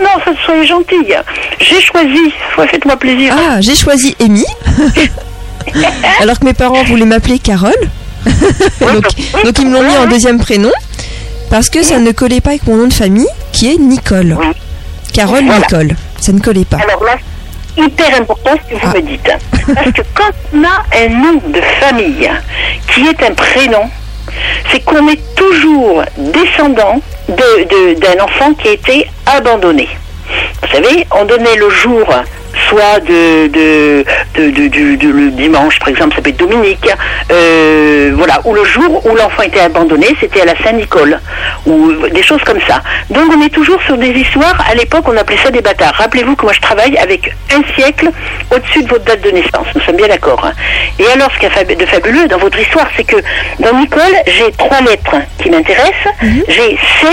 Non, ça, soyez gentille. J'ai choisi, faites-moi plaisir. Ah, j'ai choisi Amy. Alors que mes parents voulaient m'appeler Carole. donc, oui, donc ils me l'ont mis en deuxième prénom parce que ça ne collait pas avec mon nom de famille qui est Nicole. Oui. Carole Voilà. Nicole. Ça ne collait pas. Alors là, hyper important ce que vous Ah. me dites. Parce que quand on a un nom de famille qui est un prénom, c'est qu'on est toujours descendant de- de- d'un enfant qui été abandonné. Vous savez, on donnait le jour soit de, de, de- de- du- de- le dimanche, par exemple, ça peut être Dominique, euh, voilà, ou le jour où l'enfant était abandonné, c'était à la Saint-Nicole, ou des choses comme ça. Donc on est toujours sur des histoires, à l'époque on appelait ça des bâtards. Rappelez-vous que moi je travaille avec un siècle au-dessus de votre date de naissance, nous sommes bien d'accord. hein. Et alors ce qu'il y a fab- de fabuleux dans votre histoire, c'est que dans Nicole, j'ai trois lettres qui m'intéressent, j'ai C,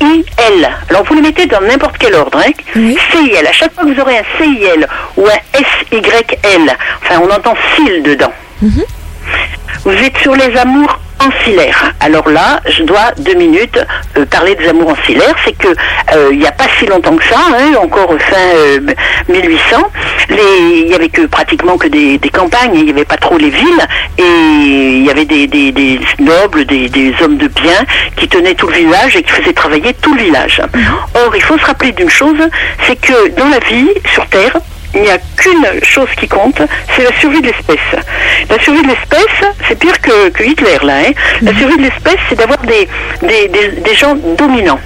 I-L. Alors vous le mettez dans n'importe quel ordre. Hein. Oui. CIL. À chaque fois que vous aurez un CIL ou un SYL, enfin on entend SIL dedans. Vous êtes sur les amours ancillaires. Alors là, je dois deux minutes euh, parler des amours ancillaires. C'est que euh, il n'y a pas si longtemps que ça, hein, encore fin euh, 1800, les- il y avait que pratiquement que des, des campagnes, il n'y avait pas trop les villes, et il y avait des, des- des nobles, des, des hommes de bien qui tenaient tout le village et qui faisaient travailler tout le village. Or, il faut se rappeler d'une chose, c'est que dans la vie sur Terre, il n'y a qu'une chose qui compte, c'est la survie de l'espèce. La survie de l'espèce, c'est pire que, que Hitler, là. hein. La survie de l'espèce, c'est d'avoir des, des, des, des gens dominants.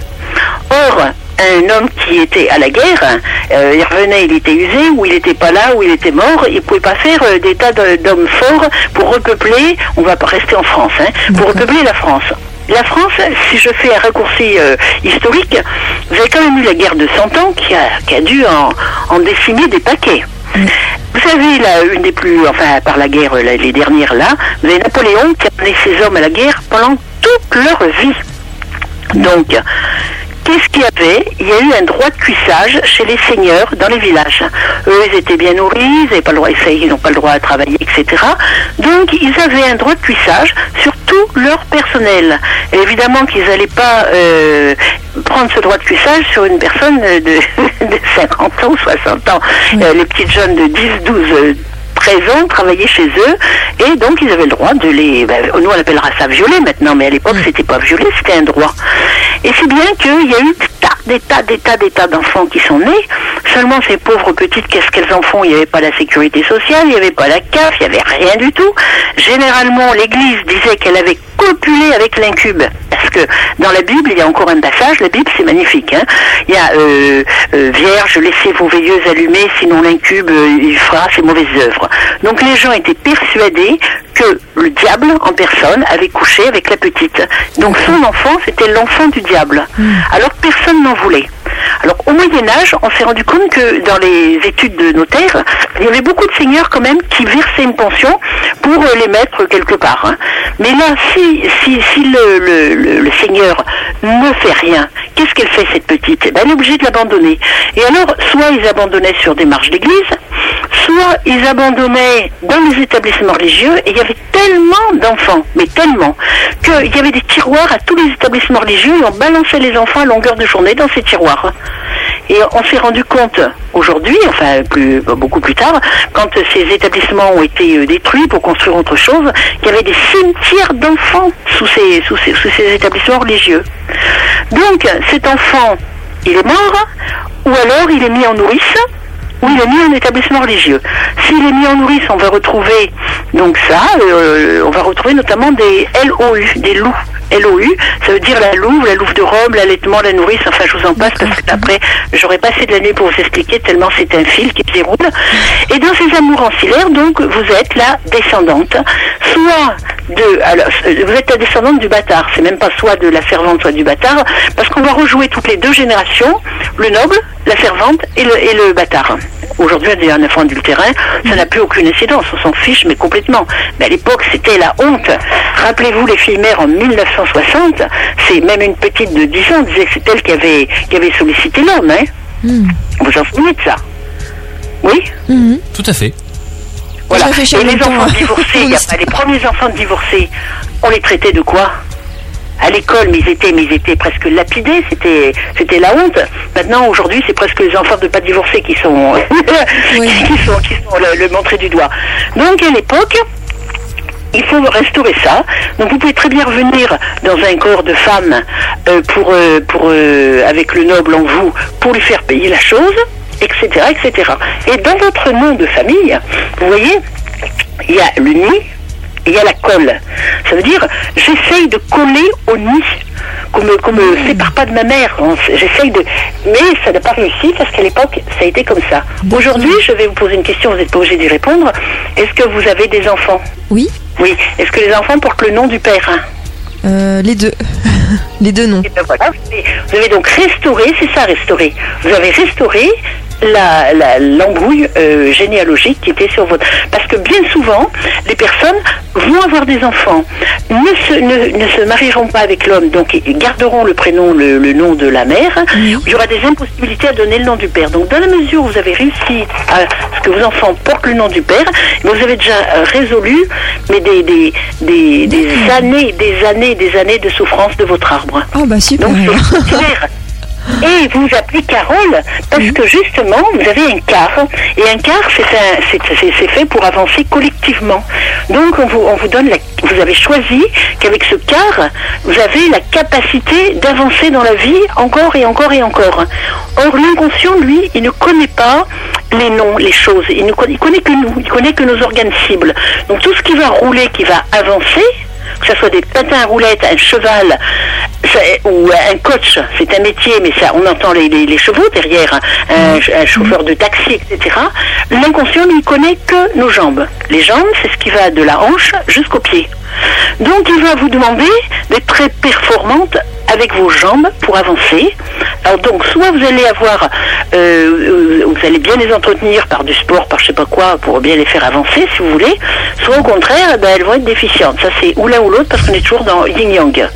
Or, un homme qui était à la guerre, euh, il revenait, il était usé, ou il n'était pas là, ou il était mort, il ne pouvait pas faire euh, des tas d'hommes forts pour repeupler, on va pas rester en France, hein, pour repeupler la France. La France, si je fais un raccourci euh, historique, vous avez quand même eu la guerre de 100 ans qui a, qui a dû en, en décimer des paquets. Vous savez, là, une des plus, enfin, par la guerre, là, les dernières là, vous avez Napoléon qui a mené ses hommes à la guerre pendant toute leur vie. Donc, qu'est-ce qu'il y avait? Il y a eu un droit de cuissage chez les seigneurs dans les villages. Eux, ils étaient bien nourris, ils n'avaient pas le droit, ils n'ont pas le droit à travailler, etc. Donc, ils avaient un droit de cuissage sur tout leur personnel. Et évidemment qu'ils n'allaient pas euh, prendre ce droit de cuissage sur une personne de, de 50 ans ou 60 ans. Euh, les petites jeunes de 10, 12, euh, 13 ans travaillaient chez eux. Et donc ils avaient le droit de les ben, nous on appellera ça violer maintenant mais à l'époque c'était pas violer c'était un droit. Et c'est bien qu'il y a eu des tas des tas des tas des tas d'enfants qui sont nés. Seulement ces pauvres petites qu'est-ce qu'elles en font? Il n'y avait pas la sécurité sociale il n'y avait pas la CAF il n'y avait rien du tout. Généralement l'église disait qu'elle avait copulé avec l'incube parce que dans la Bible il y a encore un passage la Bible c'est magnifique hein. il y a euh, euh, Vierge laissez vos veilleuses allumées sinon l'incube euh, il fera ses mauvaises œuvres donc les gens étaient persuadés que le diable en personne avait couché avec la petite. Donc son enfant, c'était l'enfant du diable. Alors personne n'en voulait. Alors au Moyen Âge, on s'est rendu compte que dans les études de notaires, il y avait beaucoup de seigneurs quand même qui versaient une pension pour euh, les mettre quelque part. hein. Mais là, si, si, si le seigneur ne fait rien, qu'est-ce qu'elle fait cette petite? Eh ben, Elle est obligée de l'abandonner. Et alors, soit ils abandonnaient sur des marches d'église, soit ils abandonnaient dans les établissements religieux, et il y avait tellement d'enfants, mais tellement, qu'il y avait des tiroirs à tous les établissements religieux, et on balançait les enfants à longueur de journée dans ces tiroirs. Et on s'est rendu compte aujourd'hui, enfin plus, beaucoup plus tard, quand ces établissements ont été euh, détruits pour construire autre chose, qu'il y avait des cimetières d'enfants sous ces établissements religieux. Donc cet enfant, il est mort, ou alors il est mis en nourrice, ou il est mis en établissement religieux. S'il est mis en nourrice, on va retrouver donc ça, euh, on va retrouver notamment des LOU, des loups. LOU, ça veut dire la louve, la louve de Rome, l'allaitement, la nourrice, enfin je vous en passe parce que après j'aurais passé de la nuit pour vous expliquer tellement c'est un fil qui se déroule. Et dans ces amours ancillaires, donc vous êtes la descendante, soit de, alors euh, vous êtes la descendante du bâtard, c'est même pas soit de la servante, soit du bâtard, parce qu'on va rejouer toutes les deux générations, le noble, la servante et le, et le bâtard. Aujourd'hui, y a un enfant adultérin, ça n'a plus aucune incidence, on s'en fiche, mais complètement. Mais à l'époque, c'était la honte. Rappelez-vous les filles mères en 1960, c'est même une petite de 10 ans disait que c'est elle qui avait, qui avait sollicité l'homme, hein. Vous en souvenez de ça? Oui? Tout à fait. Voilà. Et les enfants hein. divorcés, il y a pas les premiers enfants divorcés, on les traitait de quoi? À l'école, mais ils étaient, mais ils étaient presque lapidés. C'était, c'était la honte. Maintenant, aujourd'hui, c'est presque les enfants de pas divorcés qui sont, qui sont, qui sont le, le montré du doigt. Donc, à l'époque, il faut restaurer ça. Donc vous pouvez très bien revenir dans un corps de femme euh, pour, euh, pour, euh, avec le noble en vous pour lui faire payer la chose, etc., etc. Et dans votre nom de famille, vous voyez, il y a le nid et il y a la colle. Ça veut dire, j'essaye de coller au nid, qu'on me, qu'on me sépare pas de ma mère. J'essaye de... Mais ça n'a pas réussi parce qu'à l'époque, ça a été comme ça. Aujourd'hui, je vais vous poser une question, vous n'êtes pas obligé d'y répondre. Est-ce que vous avez des enfants? Oui, oui. Est-ce que les enfants portent le nom du père? Hein euh, les deux. les deux noms. Et ben voilà, vous avez- vous avez donc restauré, c'est ça restauré. Vous avez restauré la- la- l'embrouille euh, généalogique qui était sur votre. Parce que bien souvent, les personnes vont avoir des enfants, ne se, ne, ne se marieront pas avec l'homme, donc ils garderont le prénom, le, le nom de la mère. Il y aura des impossibilités à donner le nom du père. Donc dans la mesure où vous avez réussi à ce que vos enfants portent le nom du père, vous avez déjà euh, résolu mais des, des, des, des années, des années, des années de souffrance de votre arbre. Oh bah super. Donc. Et vous vous appelez Carole parce que justement vous avez un quart et un quart c'est fait pour avancer collectivement. Donc on vous, on vous donne la, vous avez choisi qu'avec ce quart vous avez la capacité d'avancer dans la vie encore et encore et encore. Or l'inconscient lui il ne connaît pas les noms, les choses. Il ne connaît, il connaît que nous, il connaît que nos organes cibles. Donc tout ce qui va rouler, qui va avancer, que ce soit des patins à roulettes, un cheval ou un coach, c'est un métier, mais ça, on entend les, les- les chevaux derrière, un, un chauffeur de taxi, etc. L'inconscient, il connaît que nos jambes. Les jambes, c'est ce qui va de la hanche jusqu'au pied. Donc, il va vous demander d'être très performante avec vos jambes pour avancer. Alors donc, soit vous allez avoir, euh, euh, vous allez bien les entretenir par du sport, par je sais pas quoi, pour bien les faire avancer, si vous voulez. Soit au contraire, eh ben, elles vont être déficientes. Ça c'est ou l'un ou l'autre parce qu'on est toujours dans yin yang.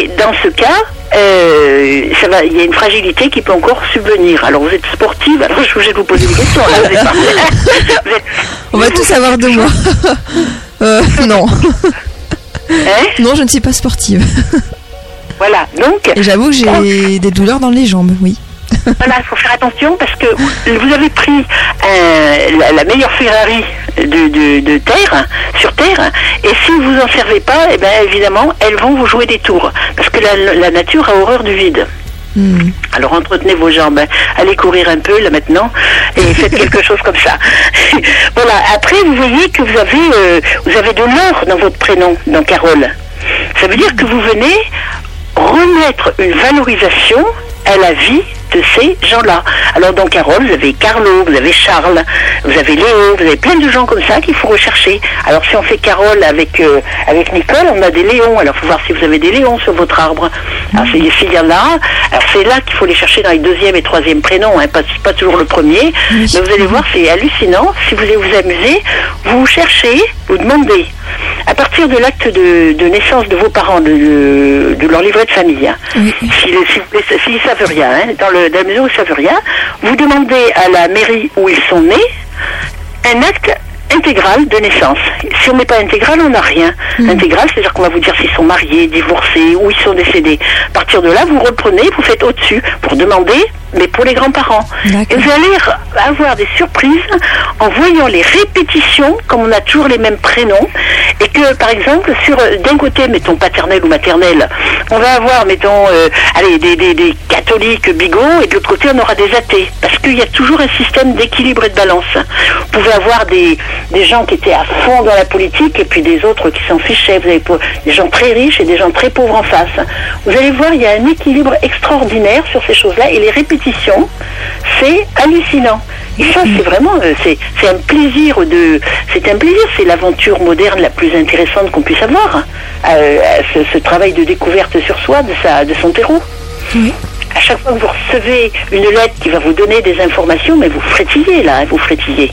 Et dans ce cas, euh, ça va, il y a une fragilité qui peut encore subvenir. Alors vous êtes sportive, alors je suis obligée de vous poser des questions. là, vous êtes pas- vous êtes- On va tout savoir de moi. euh, non. hein non, je ne suis pas sportive. Voilà. Donc, Et j'avoue que j'ai des douleurs dans les jambes, oui. Voilà, il faut faire attention parce que vous avez pris euh, la, la meilleure Ferrari de, de- de terre, sur terre, et si vous en servez pas, eh ben évidemment, elles vont vous jouer des tours. Parce que la, la nature a horreur du vide. Hmm. Alors entretenez vos jambes, hein. allez courir un peu là maintenant et faites quelque chose comme ça. voilà. Après vous voyez que vous avez euh, vous avez de l'or dans votre prénom, dans Carole. Ça veut dire que vous venez remettre une valorisation à la vie de ces gens-là. Alors dans Carole, vous avez Carlo, vous avez Charles, vous avez Léo, vous avez plein de gens comme ça qu'il faut rechercher. Alors si on fait Carole avec euh, avec Nicole, on a des Léons. Alors faut voir si vous avez des Léons sur votre arbre. Alors c'est- s'il y en a, alors c'est là qu'il faut les chercher dans les deuxième et troisième prénoms, hein, pas, pas toujours le premier. Mais vous allez voir, c'est hallucinant. Si vous voulez vous amuser, vous cherchez, vous demandez. À partir de l'acte de, de naissance de vos parents, de, leur livret de famille, hein, s'ils s'ils savent rien, hein, dans, le, dans la mesure où ils savent rien, vous demandez à la mairie où ils sont nés un acte intégral de naissance. Si on n'est pas intégral, on n'a rien. Intégral, c'est-à-dire qu'on va vous dire s'ils sont mariés, divorcés, ou ils sont décédés. À partir de là, vous reprenez, vous faites au-dessus pour demander, mais pour les grands-parents. Et vous allez avoir des surprises en voyant les répétitions, comme on a toujours les mêmes prénoms, et que, par exemple, sur euh, d'un côté, mettons paternel ou maternel, on va avoir, mettons, euh, allez, des, des, des catholiques bigots, et de l'autre côté, on aura des athées, parce qu'il y a toujours un système d'équilibre et de balance. Vous pouvez avoir des, des gens qui étaient à fond dans la politique, et puis des autres qui s'en fichaient. Vous avez des gens très riches et des gens très pauvres en face. Vous allez voir, il y a un équilibre extraordinaire sur ces choses-là, et les répétitions, c'est hallucinant. Et ça, c'est vraiment, euh, c'est, un plaisir de, c'est un plaisir, c'est l'aventure moderne la plus intéressante qu'on puisse avoir. Euh, ce, ce travail de découverte sur soi, de sa, de son terreau. À chaque fois que vous recevez une lettre qui va vous donner des informations, mais vous frétillez là, hein, vous frétillez.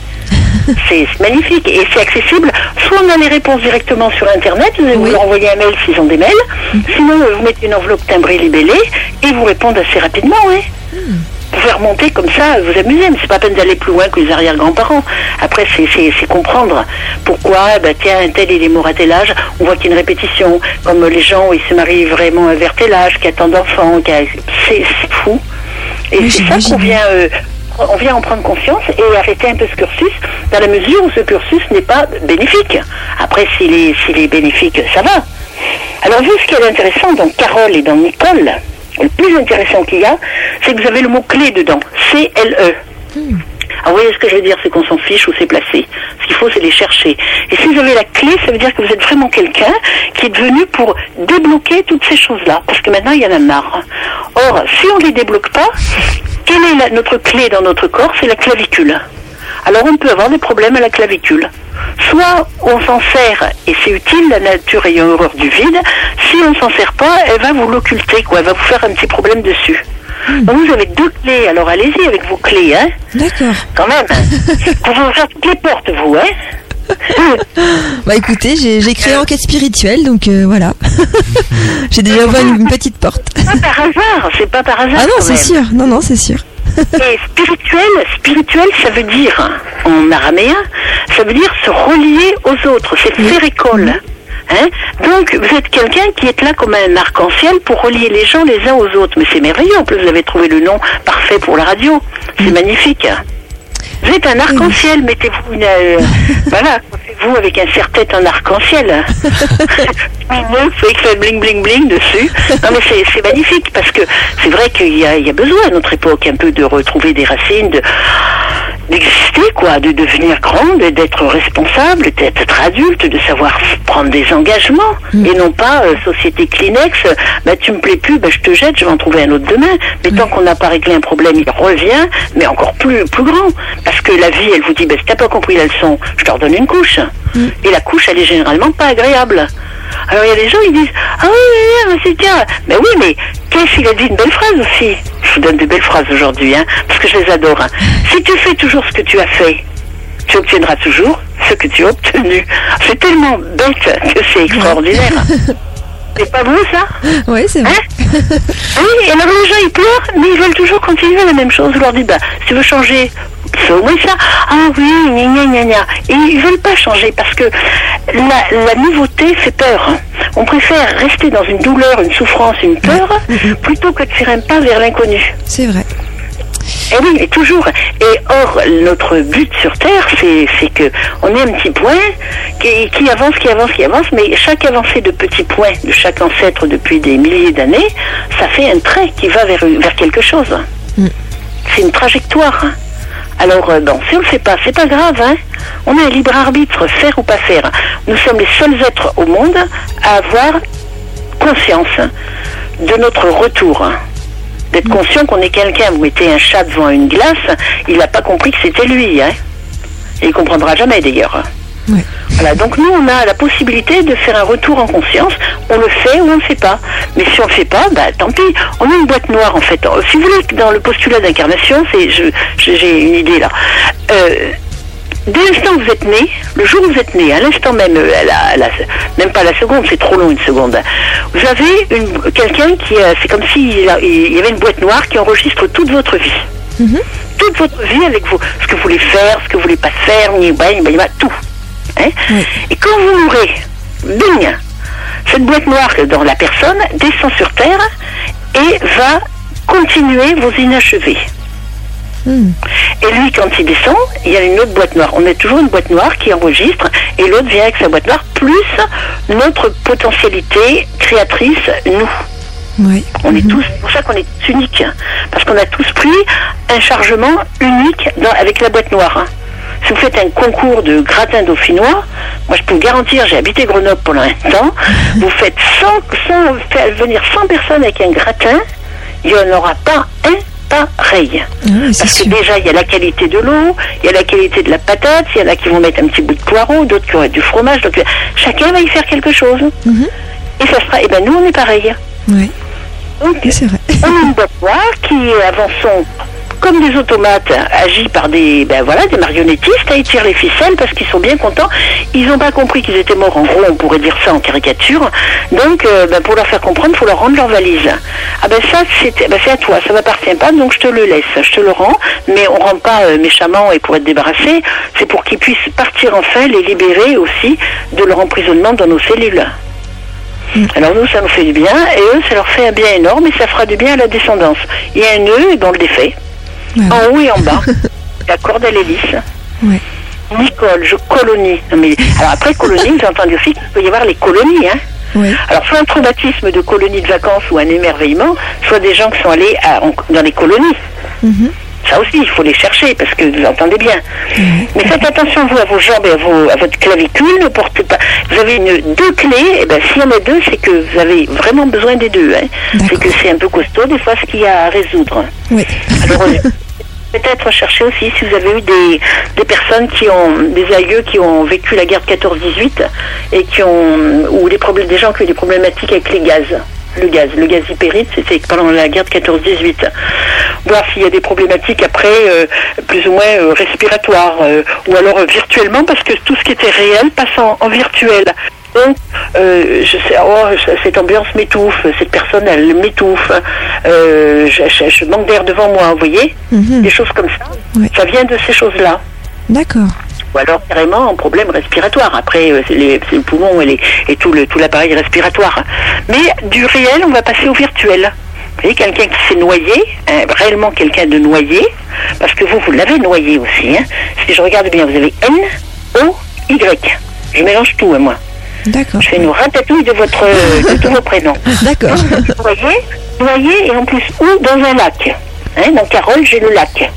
C'est magnifique et c'est accessible. Soit on a les réponses directement sur Internet, vous allez vous leur envoyer un mail s'ils ont des mails. Sinon, euh, vous mettez une enveloppe timbrée libellée et vous répondent assez rapidement, oui. pouvez remonter comme ça, vous amuser, mais c'est pas peine d'aller plus loin que les arrière-grands-parents. Après, c'est- comprendre pourquoi, bah, tiens, un tel il est mort à tel âge, on voit qu'il y a une répétition, comme les gens, ils se marient vraiment vers tel âge, qui a tant d'enfants, a- c'est fou. Et Oui, c'est ça qu'on vient, euh, on vient en prendre conscience et arrêter un peu ce cursus, dans la mesure où ce cursus n'est pas bénéfique. Après, s'il est, est bénéfique, ça va. Alors, vu ce qui est intéressant dans Carole et dans Nicole, le plus intéressant qu'il y a, c'est que vous avez le mot-clé dedans, C-L-E. Ah, vous voyez ce que je veux dire, c'est qu'on s'en fiche où c'est placé. Ce qu'il faut, c'est les chercher. Et si vous avez la clé, ça veut dire que vous êtes vraiment quelqu'un qui est venu pour débloquer toutes ces choses-là. Parce que maintenant, il y en a marre. Or, si on ne les débloque pas, quelle est notre clé dans notre corps? C'est la clavicule. Alors, on peut avoir des problèmes à la clavicule. Soit on s'en sert et c'est utile, la nature ayant horreur du vide. Si on s'en sert pas, elle va vous l'occulter, quoi. Elle va vous faire un petit problème dessus. Donc vous avez deux clés, alors allez-y avec vos clés, hein D'accord. quand même. Vous ouvrir toutes les portes, vous, hein Bah écoutez, j'ai créé enquête spirituelle, donc euh, voilà. j'ai déjà ouvert une, une petite porte. Pas par hasard, c'est pas par hasard. Ah non, c'est sûr. Non, non, c'est sûr. Et spirituel, spirituel, ça veut dire, en araméen, ça veut dire se relier aux autres. C'est faire école. Hein? Donc, vous êtes quelqu'un qui est là comme un arc-en-ciel pour relier les gens les uns aux autres. Mais c'est merveilleux. En plus, vous avez trouvé le nom parfait pour la radio. C'est magnifique. Vous êtes un arc-en-ciel. Mettez-vous une, euh, voilà, vous avec un serre-tête en arc-en-ciel. Faut écrire bling bling bling dessus. Non mais c'est, magnifique parce que c'est vrai qu'il y y a besoin à notre époque un peu de retrouver des racines, de d'exister quoi, de devenir grande, et d'être responsable, d'être adulte, de savoir prendre des engagements et non pas euh, société Kleenex. euh, Bah tu me plais plus, bah je te jette, je vais en trouver un autre demain. Mais tant qu'on n'a pas réglé un problème, il revient, mais encore plus plus grand. Parce que la vie, elle vous dit, bah si t'as pas compris la leçon, je te redonne une couche. Et la couche, elle est généralement pas agréable. Alors il y a des gens, ils disent Ah oui, oui, oui, c'est bien. Mais oui, mais qu'est-ce qu'il a dit une belle phrase aussi Je vous donne de belles phrases aujourd'hui, hein, parce que je les adore. hein. Si tu fais toujours ce que tu as fait, tu obtiendras toujours ce que tu as obtenu. C'est tellement bête que c'est extraordinaire. C'est pas beau ça? Ouais, c'est vrai. Hein Oui, et alors les gens ils pleurent, mais ils veulent toujours continuer la même chose. Je leur dis, bah, si tu veux changer, au moins ça. Ah oui, gna gna gna gna. Et ils veulent pas changer parce que la, la nouveauté fait peur. On préfère rester dans une douleur, une souffrance, une peur, plutôt que de faire un pas vers l'inconnu. C'est vrai. Eh oui, et toujours. Et or, notre but sur Terre, c'est, que on est un petit point qui, qui avance, qui avance, qui avance, mais chaque avancée de petits points de chaque ancêtre depuis des milliers d'années, ça fait un trait qui va vers, vers quelque chose. C'est une trajectoire. Alors, euh, bon, si on ne le fait pas, c'est pas grave, hein. On a un libre arbitre, faire ou pas faire. Nous sommes les seuls êtres au monde à avoir conscience de notre retour. D'être conscient qu'on est quelqu'un. Vous mettez un chat devant une glace, il n'a pas compris que c'était lui, hein. Et il comprendra jamais d'ailleurs. Ouais. Voilà, donc nous on a la possibilité de faire un retour en conscience, on le fait ou on ne le fait pas. Mais si on ne le fait pas, bah tant pis. On a une boîte noire en fait. Euh, Si vous voulez, dans le postulat d'incarnation, c'est je- j'ai une idée là. Euh, Dès l'instant où vous êtes né, le jour où vous êtes né, à l'instant même, euh, à la- à la- même pas la seconde, c'est trop long une seconde, vous avez une- quelqu'un qui, c'est comme s'il il y avait une boîte noire qui enregistre toute votre vie. Toute votre vie avec vous, ce que vous voulez faire, ce que vous voulez pas faire, ni bah, bah, bah, tout. Hein Et quand vous mourrez, bing, cette boîte noire dans la personne descend sur Terre et va continuer vos inachevés. Et lui, quand il descend, il y a une autre boîte noire. On a toujours une boîte noire qui enregistre et l'autre vient avec sa boîte noire, plus notre potentialité créatrice, nous. Ouais. On est tous, c'est pour ça qu'on est uniques. hein. Parce qu'on a tous pris un chargement unique dans- avec la boîte noire. Si vous faites un concours de gratin dauphinois, moi je peux vous garantir, j'ai habité Grenoble pendant un temps, vous faites 100, 100 faire venir 100 personnes avec un gratin, il n'y en aura pas un pareil. Ah Parce que sûr. déjà, il y a la qualité de l'eau, il y a la qualité de la patate, il y en a qui vont mettre un petit bout de poireau, d'autres qui auront du fromage. Donc, euh, chacun va y faire quelque chose. Mhm. Et ça sera, et ben nous, on est pareil. Ouais. Donc, Oui, c'est vrai. on a une boîte noire qui avançons comme des automates agis par des, ben voilà, des marionnettistes, hein, ils tirent les ficelles parce qu'ils sont bien contents. Ils n'ont pas compris qu'ils étaient morts. En gros, on pourrait dire ça en caricature. Donc, euh, ben, pour leur faire comprendre, il faut leur rendre leur valise. Ah ben ça, c'est ben, à toi, ça m'appartient pas, donc je te le laisse, je te le rends. Mais on rend pas euh, méchamment et pour être débarrassé. C'est pour qu'ils puissent partir enfin, les libérer aussi de leur emprisonnement dans nos cellules. Alors nous, ça nous fait du bien, et eux, ça leur fait un bien énorme, et ça fera du bien à la descendance. Il y a un nœud, et on le défait. Ouais. En haut et en bas. La corde, elle est lisse. Ouais. Nicole, je colonie. Non, mais, alors après colonie, vous entendez aussi qu'il peut y avoir les colonies. Hein. Alors soit un traumatisme de colonie de vacances ou un émerveillement, soit des gens qui sont allés à- en- dans les colonies. Mhm. Ça aussi, il faut les chercher parce que vous entendez bien. Mais faites attention, vous, à vos jambes et à, vos- à votre clavicule. Ne portez pas. Vous avez une, deux clés. Et ben, s'il y en a deux, c'est que vous avez vraiment besoin des deux. Hein. C'est que c'est un peu costaud, des fois, ce qu'il y a à résoudre. Oui. Alors, peut-être chercher aussi si vous avez eu des, des personnes qui ont, des aïeux qui ont vécu la guerre de 14-18 et qui ont, ou des, problèmes, des gens qui ont eu des problématiques avec les gaz. Le gaz, le gaz c'était pendant la guerre de 14-18. Voir s'il y a des problématiques après, euh, plus ou moins euh, respiratoires, euh, ou alors virtuellement, parce que tout ce qui était réel passe en, en virtuel. Donc, je sais, oh, cette ambiance m'étouffe, cette personne, elle m'étouffe, je, je- je manque d'air devant moi, vous voyez? Mhm. Des choses comme ça. Ça vient de ces choses-là. D'accord. Ou alors carrément un problème respiratoire. Après, euh, c'est les- le poumon et, les- et tout l'appareil respiratoire. Mais du réel, on va passer au virtuel. Vous voyez, quelqu'un qui s'est noyé, hein, réellement quelqu'un de noyé, parce que vous, vous l'avez noyé aussi. Hein. Si je regarde bien, vous avez N, O, Y. Je mélange tout, hein, moi. D'accord. Je fais une ratatouille de votre de tous vos prénoms. D'accord. Noyé, noyé et en plus où dans un lac. Hein, dans Carole, j'ai le lac.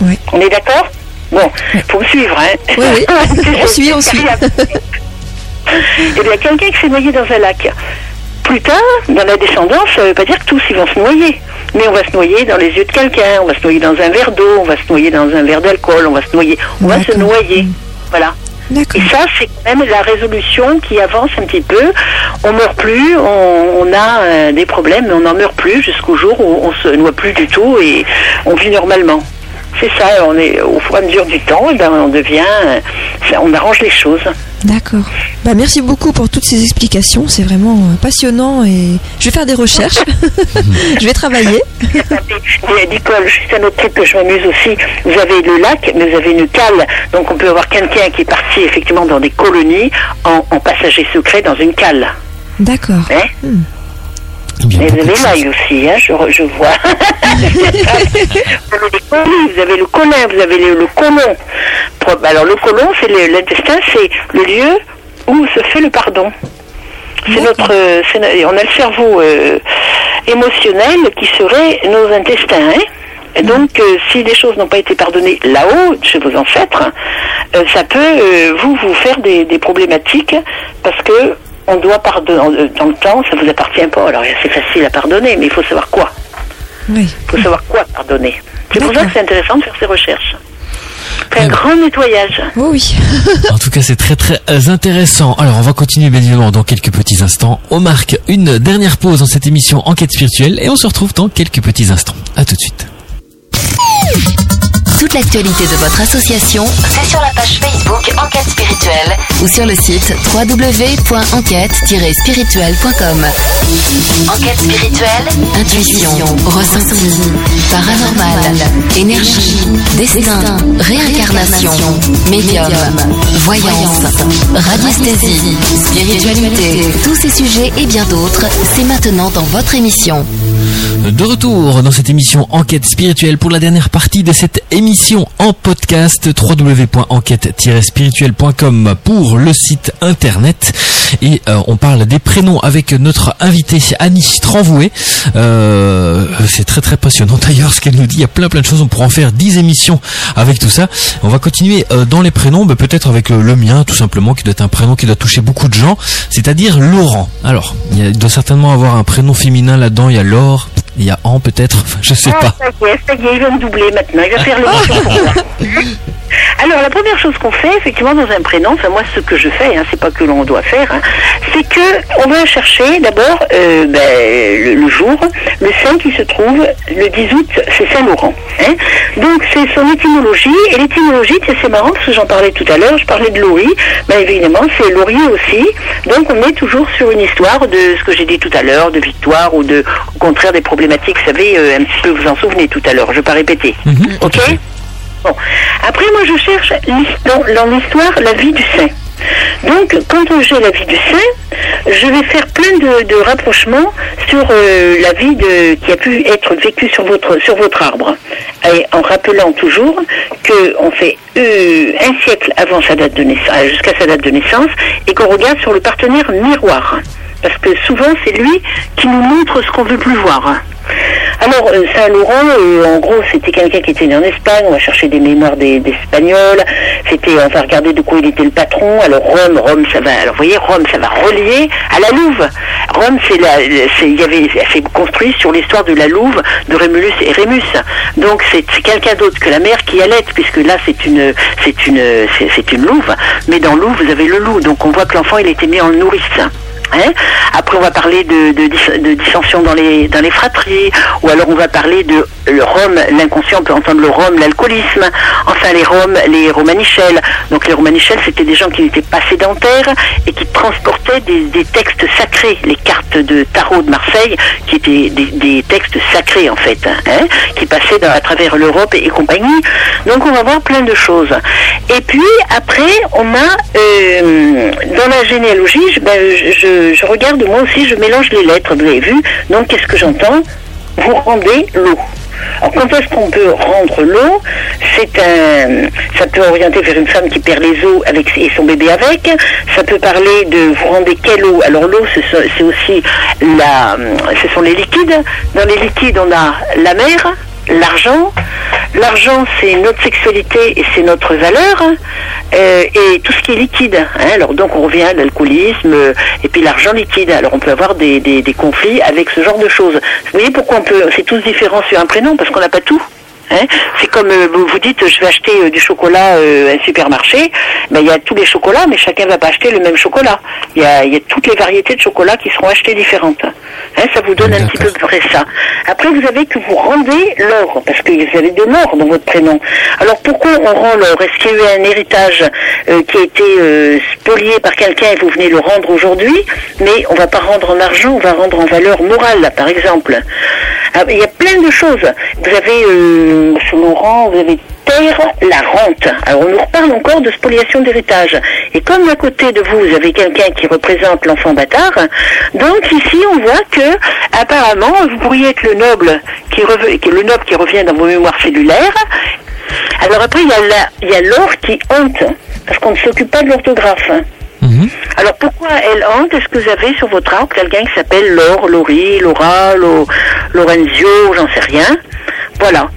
Oui. On est d'accord? Bon, faut me suivre, hein Oui, oui. On suit, on suit. Eh bien, quelqu'un qui s'est noyé dans un lac. Plus tard, dans la descendance, ça ne veut pas dire que tous ils vont se noyer. Mais on va se noyer dans les yeux de quelqu'un, on va se noyer dans un verre d'eau, on va se noyer dans un verre d'alcool, on va se noyer. On va se noyer. Voilà. Et ça, c'est quand même la résolution qui avance un petit peu. On meurt plus, on, on a euh, des problèmes, mais on n'en meurt plus jusqu'au jour où on se noie plus du tout et on vit normalement. C'est ça, on est au fur et à mesure du temps, eh ben, on devient, euh, on arrange les choses. D'accord. Bah, merci beaucoup pour toutes ces explications. C'est vraiment euh, passionnant et je vais faire des recherches. je vais travailler. Nicole, juste un autre truc que je m'amuse aussi, vous avez le lac, mais vous avez une cale. Donc on peut avoir quelqu'un qui est parti effectivement dans des colonies en, en passager secret dans une cale. D'accord. Hein Eh bien, Et vous avez l'ail aussi, hein, je, je vois. vous avez les colis, vous avez le colin, vous avez le, le colon. Alors le colon, c'est l'intestin, c'est le lieu où se fait le pardon. C'est notre, euh, on a le cerveau euh, émotionnel qui serait nos intestins. hein. Et donc, euh, si des choses n'ont pas été pardonnées là-haut, chez vos ancêtres, euh, ça peut euh, vous vous faire des, des problématiques parce que on doit pardonner dans le temps, ça vous appartient pas. Alors c'est facile à pardonner, mais il faut savoir quoi. Oui. Il faut savoir quoi pardonner. C'est pour ça que c'est intéressant de faire ces recherches. C'est un grand nettoyage. Oh oui. En tout cas, c'est très très euh, intéressant. Alors, on va continuer bien évidemment dans quelques petits instants. On marque une dernière pause dans cette émission Enquête spirituelle et on se retrouve dans quelques petits instants. À tout de suite. Toute l'actualité de votre association C'est sur la page Facebook Enquête spirituelle. ou sur le site www.enquête-spirituelle.com. Enquête spirituelle. Intuition, ressenti, paranormal, énergie, destin, réincarnation, médium, voyance, radiesthésie, spiritualité. Tous ces sujets et bien d'autres, c'est maintenant dans votre émission. De retour dans cette émission Enquête spirituelle pour la dernière partie de cette émission en podcast www.enquête-spirituelle.com pour le site internet et euh, on parle des prénoms avec notre invitée Annie Tranvoué. Euh, c'est très très passionnant d'ailleurs ce qu'elle nous dit. Il y a plein plein de choses. On pourra en faire 10 émissions avec tout ça. On va continuer euh, dans les prénoms, bah, peut-être avec le, le mien tout simplement qui doit être un prénom qui doit toucher beaucoup de gens, c'est-à-dire Laurent. Alors, il, y a- il doit certainement avoir un prénom féminin là-dedans. Il y a Laure, il y a An peut-être, enfin, je sais Ah, pas. ça y est, ça y est, il va me doubler maintenant. Il va faire. Alors, Alors la première chose qu'on fait, effectivement, dans un prénom, enfin moi ce que je fais, hein, c'est pas que l'on doit faire, hein, c'est que on va chercher d'abord euh, ben, le, le jour, le saint qui se trouve le 10 août, c'est Saint Laurent. hein. Donc c'est son étymologie, et l'étymologie, c'est marrant parce que j'en parlais tout à l'heure, je parlais de Laurie, ben évidemment c'est laurier aussi. Donc on est toujours sur une histoire de ce que j'ai dit tout à l'heure, de victoire ou de au contraire des problématiques, vous savez, euh, un petit peu vous en souvenez tout à l'heure, je ne vais pas répéter. ok Bon. Après, moi, je cherche dans l'histoire la vie du saint. Donc, quand j'ai la vie du saint, je vais faire plein de, rapprochements sur euh, la vie qui a pu être vécue sur votre, arbre. En rappelant toujours qu'on fait euh, un siècle jusqu'à sa date de naissance, et qu'on regarde sur le partenaire miroir. Parce que souvent, c'est lui qui nous montre ce qu'on veut plus voir. Alors, euh, Saint-Laurent, euh, en gros, c'était quelqu'un qui était né en Espagne. On va chercher des mémoires des, des Espagnols. C'était, on va regarder de quoi il était le patron. Alors, Rome, Rome, ça va. Alors, vous voyez, Rome, ça va relier à la Louve. Rome, c'est la, il y avait, construit sur l'histoire de la Louve de Rémulus et Rémus. Donc, c'est, quelqu'un d'autre que la mère qui allait, puisque là, c'est une, c'est une, c'est une Louve. Mais dans Louve, vous avez le loup. Donc, on voit que l'enfant, il était mis en nourrice. Après, on va parler de, de, de dissension dans les, dans les fratries, ou alors on va parler de le rhum, l'inconscient, on peut entendre le rhum, l'alcoolisme, enfin les roms, les romanichels. Donc les romanichels, c'était des gens qui n'étaient pas sédentaires et qui transportaient des, textes sacrés, les cartes de tarot de Marseille, qui étaient des, textes sacrés en fait, hein, qui passaient à travers l'Europe et, compagnie. Donc on va voir plein de choses. Et puis après, on a euh, dans la généalogie, ben, je- je- regarde moi aussi, je mélange les lettres, vous avez vu. Donc qu'est-ce que j'entends Vous rendez l'eau. Alors quand est-ce qu'on peut rendre l'eau C'est un, ça peut orienter vers une femme qui perd les os avec et son bébé avec. Ça peut parler de vous rendez quelle eau Alors l'eau, c'est aussi la, ce sont les liquides. Dans les liquides, on a la mer, l'argent. L'argent, c'est notre sexualité et c'est notre valeur. Euh, et tout ce qui est liquide. hein. Alors donc on revient à l'alcoolisme euh, et puis l'argent liquide. Alors on peut avoir des, conflits avec ce genre de choses. Vous voyez pourquoi on peut, c'est tous différents sur un prénom parce qu'on n'a pas tout. Hein c'est comme euh, vous vous dites, je vais acheter euh, du chocolat euh, à un supermarché. Ben, il y a tous les chocolats, mais chacun va pas acheter le même chocolat. Il y a, il y a toutes les variétés de chocolat qui seront achetées différentes. Hein, ça vous donne un petit peu près ça. Après, vous avez que vous rendez l'or, parce que vous avez de l'or dans votre prénom. Alors pourquoi on rend l'or? Est-ce qu'il y a eu un héritage qui a été spolié par quelqu'un et vous venez le rendre aujourd'hui? Mais on va pas rendre en argent, on va rendre en valeur morale, par exemple. Ah, Il y a plein de choses. Vous avez, euh, sur Laurent, vous avez terre, la rente. Alors on nous reparle encore de spoliation d'héritage. Et comme à côté de vous, vous avez quelqu'un qui représente l'enfant bâtard, donc ici on voit que apparemment vous pourriez être le noble qui, rev- qui est le noble qui revient dans vos mémoires cellulaires. Alors après il y a l'or qui hante, parce qu'on ne s'occupe pas de l'orthographe. Alors pourquoi elle hante? Est-ce que vous avez sur votre arbre quelqu'un qui s'appelle Laure, Laurie, Laura, Lo- Lorenzio, j'en sais rien? Voilà.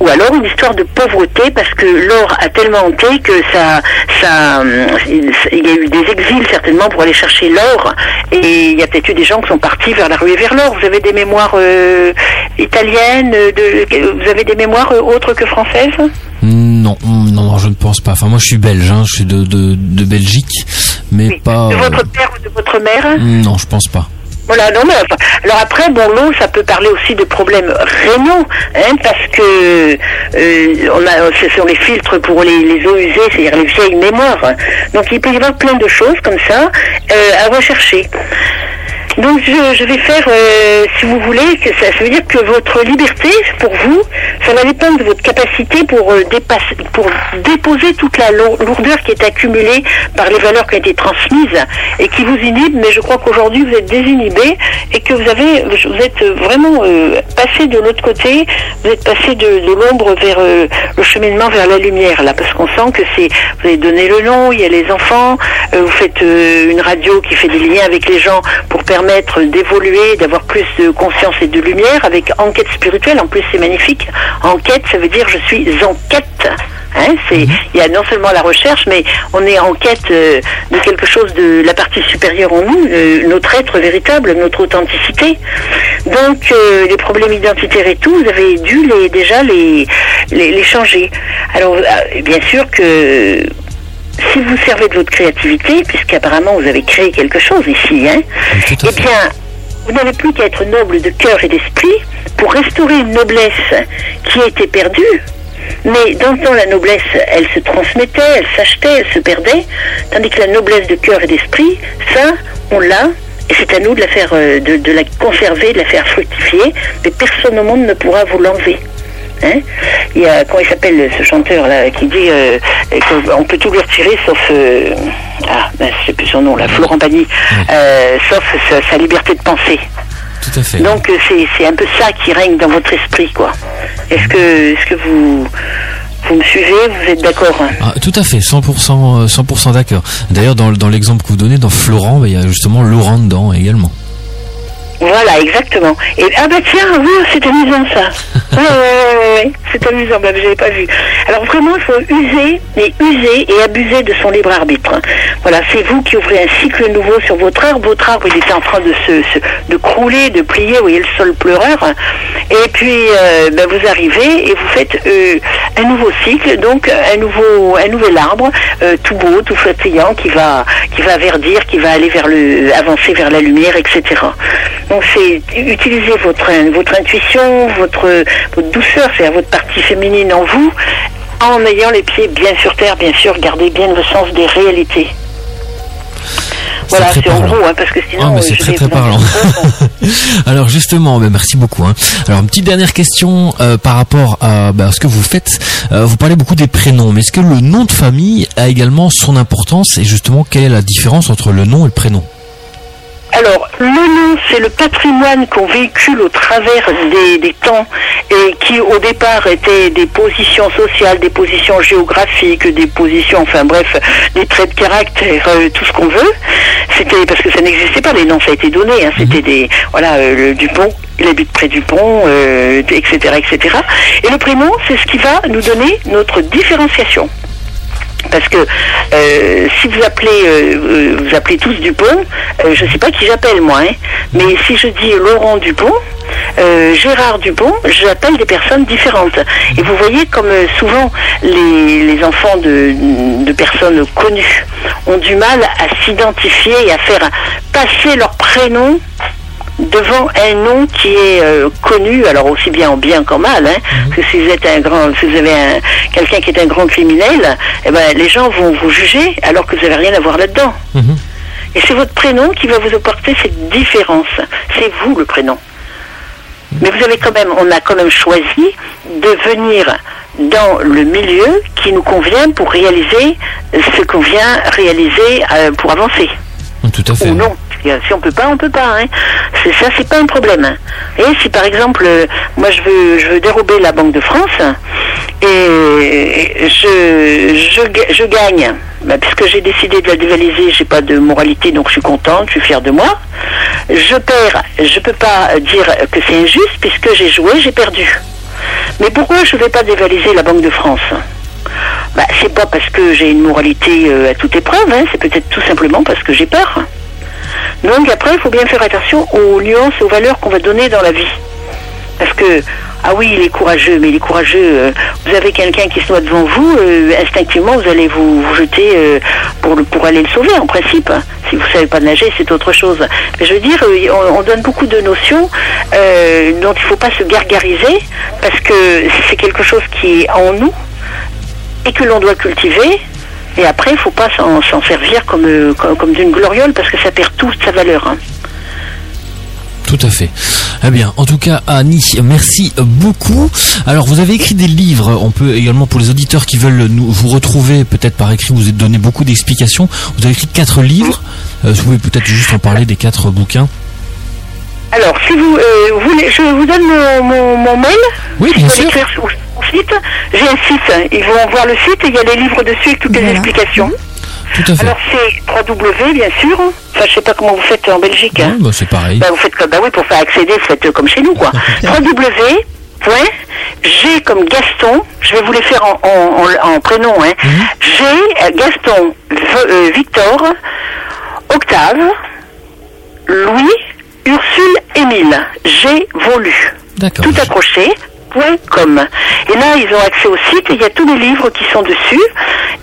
Ou alors une histoire de pauvreté parce que l'or a tellement hanté que ça, ça, il y a eu des exils certainement pour aller chercher l'or et il y a peut-être eu des gens qui sont partis vers la rue et vers l'or. Vous avez des mémoires euh, italiennes, de, vous avez des mémoires euh, autres que françaises? Non, non, non, je ne pense pas. Enfin, moi, je suis belge, hein, je suis de, de, de Belgique, mais pas. De euh, votre père ou de votre mère? Non, je pense pas. Voilà, non mais enfin, alors après, bon, l'eau, ça peut parler aussi de problèmes rénaux, hein, parce que euh, on a, ce sont les filtres pour les, les eaux usées, c'est-à-dire les vieilles mémoires. Donc il peut y avoir plein de choses comme ça euh, à rechercher. Donc je, vais faire, euh, si vous voulez, que ça, veut dire que votre liberté, pour vous, ça va dépendre de votre capacité pour, euh, dépasser, pour déposer toute la lour- lourdeur qui est accumulée par les valeurs qui ont été transmises et qui vous inhibent. Mais je crois qu'aujourd'hui vous êtes désinhibé et que vous avez, vous êtes vraiment euh, passé de l'autre côté, vous êtes passé de, l'ombre vers le cheminement vers la lumière là, parce qu'on sent que c'est, vous avez donné le nom, il y a les enfants, vous faites une radio qui fait des liens avec les gens pour permettre d'évoluer, d'avoir plus de conscience et de lumière avec enquête spirituelle. En plus, c'est magnifique. Enquête, ça veut dire je suis en quête. Hein, c'est, Mhm. il y a non seulement la recherche, mais on est en quête euh, de quelque chose de la partie supérieure en nous, euh, notre être véritable, notre authenticité. Donc, euh, les problèmes identitaires et tout, vous avez dû les, déjà les, les, les changer. Alors, bien sûr que si vous servez de votre créativité, puisqu'apparemment vous avez créé quelque chose ici, hein, Oui, eh bien, vous n'avez plus qu'à être noble de cœur et d'esprit pour restaurer une noblesse qui a été perdue. Mais dans le temps, la noblesse, elle se transmettait, elle s'achetait, elle se perdait, tandis que la noblesse de cœur et d'esprit, ça, on l'a, et c'est à nous de la faire, euh, de, de la conserver, de la faire fructifier, mais personne au monde ne pourra vous l'enlever. Hein il y a, comment il s'appelle ce chanteur là qui dit euh, qu'on peut tout lui retirer sauf euh, ah ben, je sais plus son nom là Florent Pagny euh, sauf sa, sa liberté de penser Tout à fait. donc euh, c'est c'est un peu ça qui règne dans votre esprit quoi est-ce que est-ce que vous vous me suivez vous êtes d'accord hein Ah, tout à fait, 100%, euh, 100% d'accord. D'ailleurs, dans, dans l'exemple que vous donnez, dans Florent, bah, il y a justement Laurent dedans également. Voilà, exactement. Et ah bah tiens, oui, c'est amusant ça. Ouais, ouais, c'est amusant, bah, j'avais pas vu. Alors vraiment, il faut user, mais user et abuser de son libre arbitre. Voilà, c'est vous qui ouvrez un cycle nouveau sur votre arbre. Votre arbre, il était en train de se, de crouler, de plier, vous voyez le sol pleureur. Et puis, euh, bah, vous arrivez et vous faites euh, un nouveau cycle, donc un nouveau, un nouvel arbre, euh, tout beau, tout flatillant, qui va, qui va verdir, qui va aller vers le, avancer vers la lumière, etc. Donc c'est utiliser votre, votre intuition, votre douceur, c'est-à-dire votre partie féminine en vous, en ayant les pieds bien sur terre, bien sûr, gardez bien le sens des réalités. Voilà, c'est en gros, hein, parce que sinon... Ah, mais c'est très très parlant. Alors justement, merci beaucoup. hein. Alors une petite dernière question euh, par rapport à ben, ce que vous faites. Euh, vous parlez beaucoup des prénoms, mais est-ce que le nom de famille a également son importance? Et justement quelle est la différence entre le nom et le prénom? Alors, le nom, c'est le patrimoine qu'on véhicule au travers des, des temps et qui, au départ, étaient des positions sociales, des positions géographiques, des positions, enfin bref, des traits de caractère, euh, tout ce qu'on veut. C'était parce que ça n'existait pas, les noms, ça a été donné. hein, C'était des, voilà, euh, le Dupont, il habite près du pont, euh, etc., etc. Et le prénom, c'est ce qui va nous donner notre différenciation. Parce que euh, si vous appelez euh, euh, vous appelez tous Dupont, je ne sais pas qui j'appelle moi, hein, mais si je dis Laurent Dupont, Gérard Dupont, j'appelle des personnes différentes. Et vous voyez comme souvent les, les enfants de, de personnes connues ont du mal à s'identifier et à faire passer leur prénom devant un nom qui est euh, connu, alors aussi bien en bien qu'en mal, hein, parce que si vous êtes un grand, si vous avez un, quelqu'un qui est un grand criminel, eh ben les gens vont vous juger alors que vous n'avez rien à voir là-dedans. Mhm. Et c'est votre prénom qui va vous apporter cette différence. C'est vous le prénom. Mais vous avez quand même, on a quand même choisi de venir dans le milieu qui nous convient pour réaliser ce qu'on vient réaliser euh, pour avancer Tout à fait. ou non. Si on peut pas, on peut pas. Hein. C'est ça, c'est pas un problème. hein. Et si par exemple, euh, moi je veux, je veux dérober la Banque de France et je, je, je gagne, bah, puisque j'ai décidé de la dévaliser, j'ai pas de moralité, donc je suis contente, je suis fière de moi. Je perds, je peux pas dire que c'est injuste puisque j'ai joué, j'ai perdu. Mais pourquoi je vais pas dévaliser la Banque de France? Bah, c'est pas parce que j'ai une moralité euh, à toute épreuve, hein, c'est peut-être tout simplement parce que j'ai peur. Donc après, il faut bien faire attention aux nuances et aux valeurs qu'on va donner dans la vie. Parce que, ah oui, il est courageux, mais il est courageux. euh, vous avez quelqu'un qui se noie devant vous, euh, instinctivement, vous allez vous, jeter euh, pour, pour aller le sauver, en principe. Si vous savez pas nager, c'est autre chose. Mais je veux dire, on, on donne beaucoup de notions dont il ne faut pas se gargariser, parce que c'est quelque chose qui est en nous et que l'on doit cultiver. Et après, il ne faut pas s'en s'en servir comme, euh, comme, comme d'une gloriole, parce que ça perd toute sa valeur. hein. Tout à fait. Eh bien, en tout cas, Annie, merci beaucoup. Alors, vous avez écrit des livres. On peut également, pour les auditeurs qui veulent nous, vous retrouver, peut-être par écrit, vous donné beaucoup d'explications. Vous avez écrit quatre livres. Euh, vous pouvez peut-être juste en parler des quatre bouquins. Alors, si vous euh, voulez, je vous donne mon, mon, mon mail. Oui, Si bien sûr. Site. J'ai un site. Ils vont voir le site et il y a les livres dessus avec toutes les explications. Tout à fait. Alors, c'est www, bien sûr. Enfin, je sais pas comment vous faites en Belgique. Ouais, hein. bah, c'est pareil. Bah, vous faites comme, bah oui, pour faire accéder, vous faites comme chez nous, quoi. www, point, G comme Gaston, je vais vous les faire en, en- en- en prénom, hein. G, euh, Gaston, V- euh, Victor, Octave, Louis, Ursule, Émile, G, Volu. Tout accroché. Et là, ils ont accès au site il y a tous les livres qui sont dessus.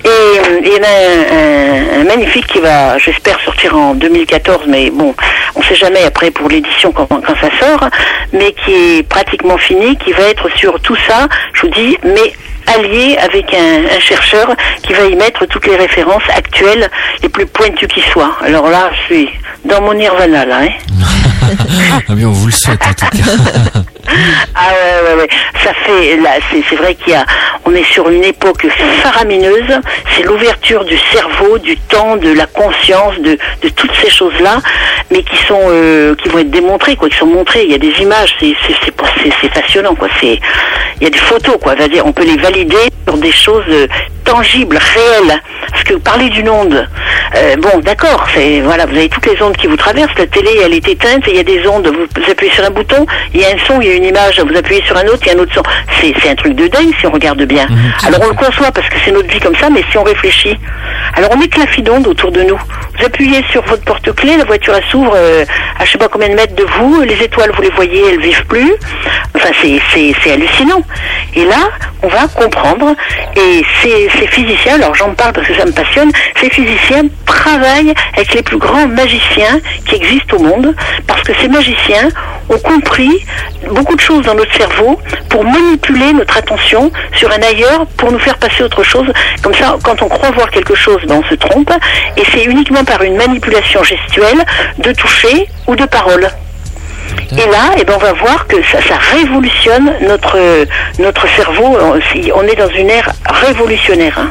Et euh, il y en a un, magnifique qui va, j'espère, sortir en 2014, mais bon, on sait jamais après pour l'édition quand ça sort, mais qui est pratiquement fini, qui va être sur tout ça, je vous dis, mais allié avec un, un chercheur qui va y mettre toutes les références actuelles les plus pointues qui soient. Alors là, je suis dans mon nirvana là. Hein. Ah bien, on vous le souhaite en tout cas. Ah ouais, ouais, ouais. Ça fait, là, c'est, c'est vrai qu'il y a, on est sur une époque faramineuse. C'est l'ouverture du cerveau, du temps, de la conscience, de, de toutes ces choses-là, mais qui sont, euh, qui vont être démontrées, quoi, qui sont montrées. Il y a des images, c'est, c'est, c'est, pas- c'est, c'est passionnant, quoi. C'est, il y a des photos, quoi. On peut les valider sur des choses euh, tangibles, réelles. Parce que parler d'une onde, euh, bon, d'accord, c'est, voilà, vous avez toutes les ondes qui vous traversent. La télé, elle est éteinte, il y a des ondes. Vous, vous appuyez sur un bouton, il y a un son, il y a une image. Vous appuyez sur un autre, il y a un autre son. C'est, un truc de dingue si on regarde bien. Alors on le conçoit parce que c'est notre vie comme ça, mais si on réfléchit, alors on met que la fille d'onde autour de nous. Vous appuyez sur votre porte-clés, la voiture s'ouvre euh, à je sais pas combien de mètres de vous, les étoiles vous les voyez, elles vivent plus. Enfin c'est hallucinant. Et là, on va Et ces, ces physiciens, alors j'en parle parce que ça me passionne, ces physiciens travaillent avec les plus grands magiciens qui existent au monde, parce que ces magiciens ont compris beaucoup de choses dans notre cerveau pour manipuler notre attention sur un ailleurs pour nous faire passer autre chose. Comme ça, quand on croit voir quelque chose, ben, on se trompe. Et c'est uniquement par une manipulation gestuelle de toucher ou de parole. Et là, eh ben, on va voir que ça, ça révolutionne notre, notre cerveau. On est dans une ère révolutionnaire. hein.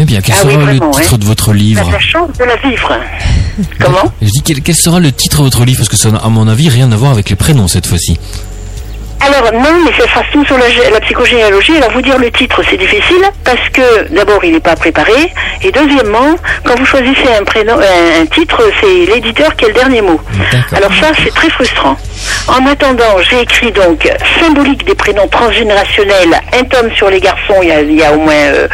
Eh bien, quel Ah oui, sera vraiment, le titre de votre livre la chance de la vivre. Comment? Je dis quel, quel sera le titre de votre livre? Parce que ça n'a à mon avis rien à voir avec les prénoms cette fois-ci. Alors non, mais ça sera tout sur la, gé- la psychogénéalogie. Alors vous dire le titre, c'est difficile parce que d'abord il n'est pas préparé et deuxièmement, quand vous choisissez un prénom, un, un titre, c'est l'éditeur qui a le dernier mot. Alors ça, c'est très frustrant. En attendant, j'ai écrit donc symbolique des prénoms transgénérationnels, un tome sur les garçons, il y a, il y a au moins euh,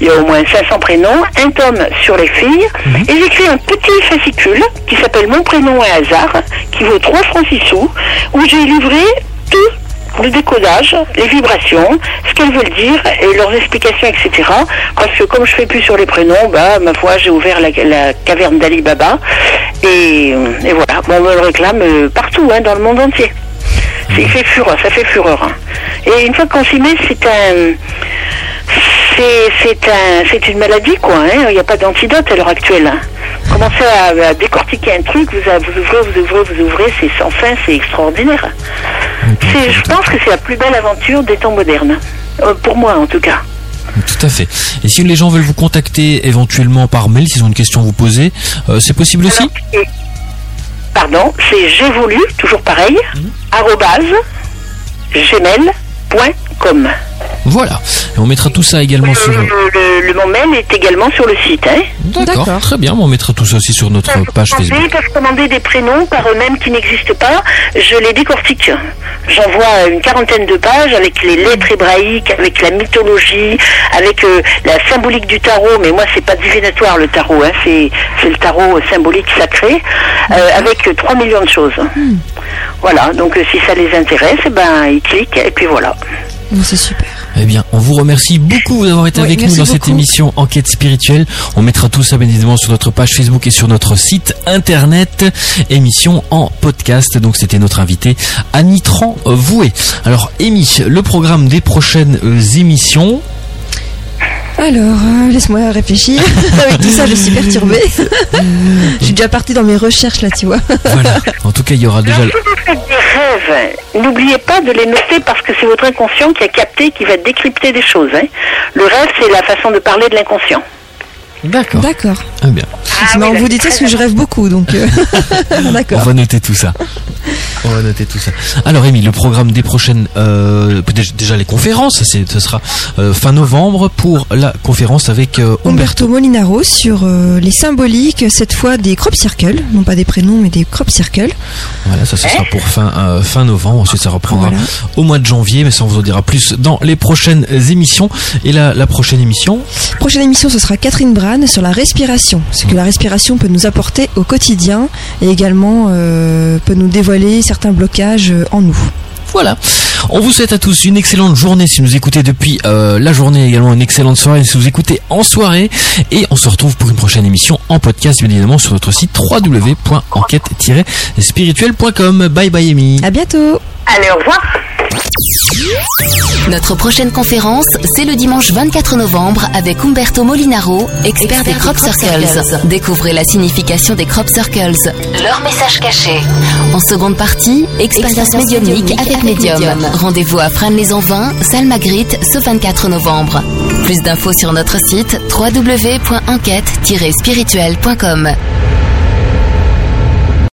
il y a au moins 500 prénoms, un tome sur les filles, et j'ai écrit un petit fascicule qui s'appelle Mon prénom et hasard, qui vaut 3 francs 6 sous, où j'ai livré tout le décodage, les vibrations, ce qu'elles veulent dire et leurs explications, etc. Parce que comme je fais plus sur les prénoms, bah ma foi, j'ai ouvert la, la caverne d'Ali Baba et, et voilà, Bon, on me le réclame euh, partout, hein, dans le monde entier. Il fait fureur, ça fait fureur. hein. Et une fois qu'on s'y met, c'est un, c'est un, c'est une maladie quoi. hein. Il n'y a pas d'antidote à l'heure actuelle. hein. Commencez à, à décortiquer un truc, vous, vous ouvrez, vous ouvrez, vous ouvrez, c'est sans fin, c'est extraordinaire. Je pense que c'est la plus belle aventure des temps modernes. Euh, pour moi en tout cas. Tout à fait. Et si les gens veulent vous contacter éventuellement par mail, s'ils ont une question à vous poser, euh, c'est possible aussi pardon, c'est j'ai voulu, toujours pareil, arrobase, gmail.com. Voilà. Et on mettra tout ça également sur... Le, le, le- mon mail est également sur le site. Hein. D'accord, très bien. On mettra tout ça aussi sur notre page Commander, Facebook. peuvent commander des prénoms par eux-mêmes qui n'existent pas. Je les décortique. J'envoie une quarantaine de pages avec les lettres hébraïques, avec la mythologie, avec euh, la symbolique du tarot. Mais moi, c'est pas divinatoire le tarot. Hein. C'est, c'est le tarot symbolique sacré, euh, avec euh, 3 millions de choses. Voilà. Donc, euh, si ça les intéresse, ben, ils cliquent et puis voilà. Bon, c'est super. Eh bien, on vous remercie beaucoup d'avoir été Oui, avec nous dans cette émission Enquête spirituelle. On mettra tout ça bien évidemment sur notre page Facebook et sur notre site internet. Émission en podcast. Donc c'était notre invité Annie Tran Voué. Alors, Amy, le programme des prochaines euh, émissions. Alors, euh, laisse-moi réfléchir. Avec tout ça, je suis perturbée. je suis déjà partie dans mes recherches là, tu vois. Voilà. En tout cas, il y aura déjà. Vous faites des rêves, n'oubliez pas de les noter parce que c'est votre inconscient qui a capté, qui va décrypter des choses. hein. Le rêve, c'est la façon de parler de l'inconscient. D'accord. D'accord. Ah bien. Marrant, oui, vous dites ça parce que je rêve beaucoup, donc. euh, On D'accord. va noter tout ça. On va noter tout ça. Alors, Rémi, le programme des prochaines, euh, déjà, les conférences, c'est, ce sera euh, fin novembre pour la conférence avec euh, Umberto. Umberto Molinaro sur euh, les symboliques, cette fois des crop circles, non pas des prénoms mais des crop circles. Voilà, ça ce sera pour fin euh, fin novembre. Ensuite, ça reprendra Voilà. au mois de janvier, mais ça on vous en dira plus dans les prochaines émissions. Et la, la prochaine émission, Prochaine émission, ce sera Catherine Sur la respiration, ce que la respiration peut nous apporter au quotidien et également euh, peut nous dévoiler certains blocages euh, en nous. Voilà. On vous souhaite à tous une excellente journée si vous écoutez depuis euh, la journée, également une excellente soirée si vous écoutez en soirée. Et on se retrouve pour une prochaine émission en podcast, bien évidemment, sur notre site www.enquête-spirituelle.com. Bye bye Amy. À bientôt. Allez, au revoir. Notre prochaine conférence, c'est le dimanche 24 novembre avec Umberto Molinaro, expert des crop circles. Découvrez la signification des crop circles. Leur message caché. En seconde partie, expérience médiumnique avec médium. Rendez-vous à Fresnes-les-Envins, salle Magritte, ce 24 novembre. Plus d'infos sur notre site www.enquête-spirituelle.com.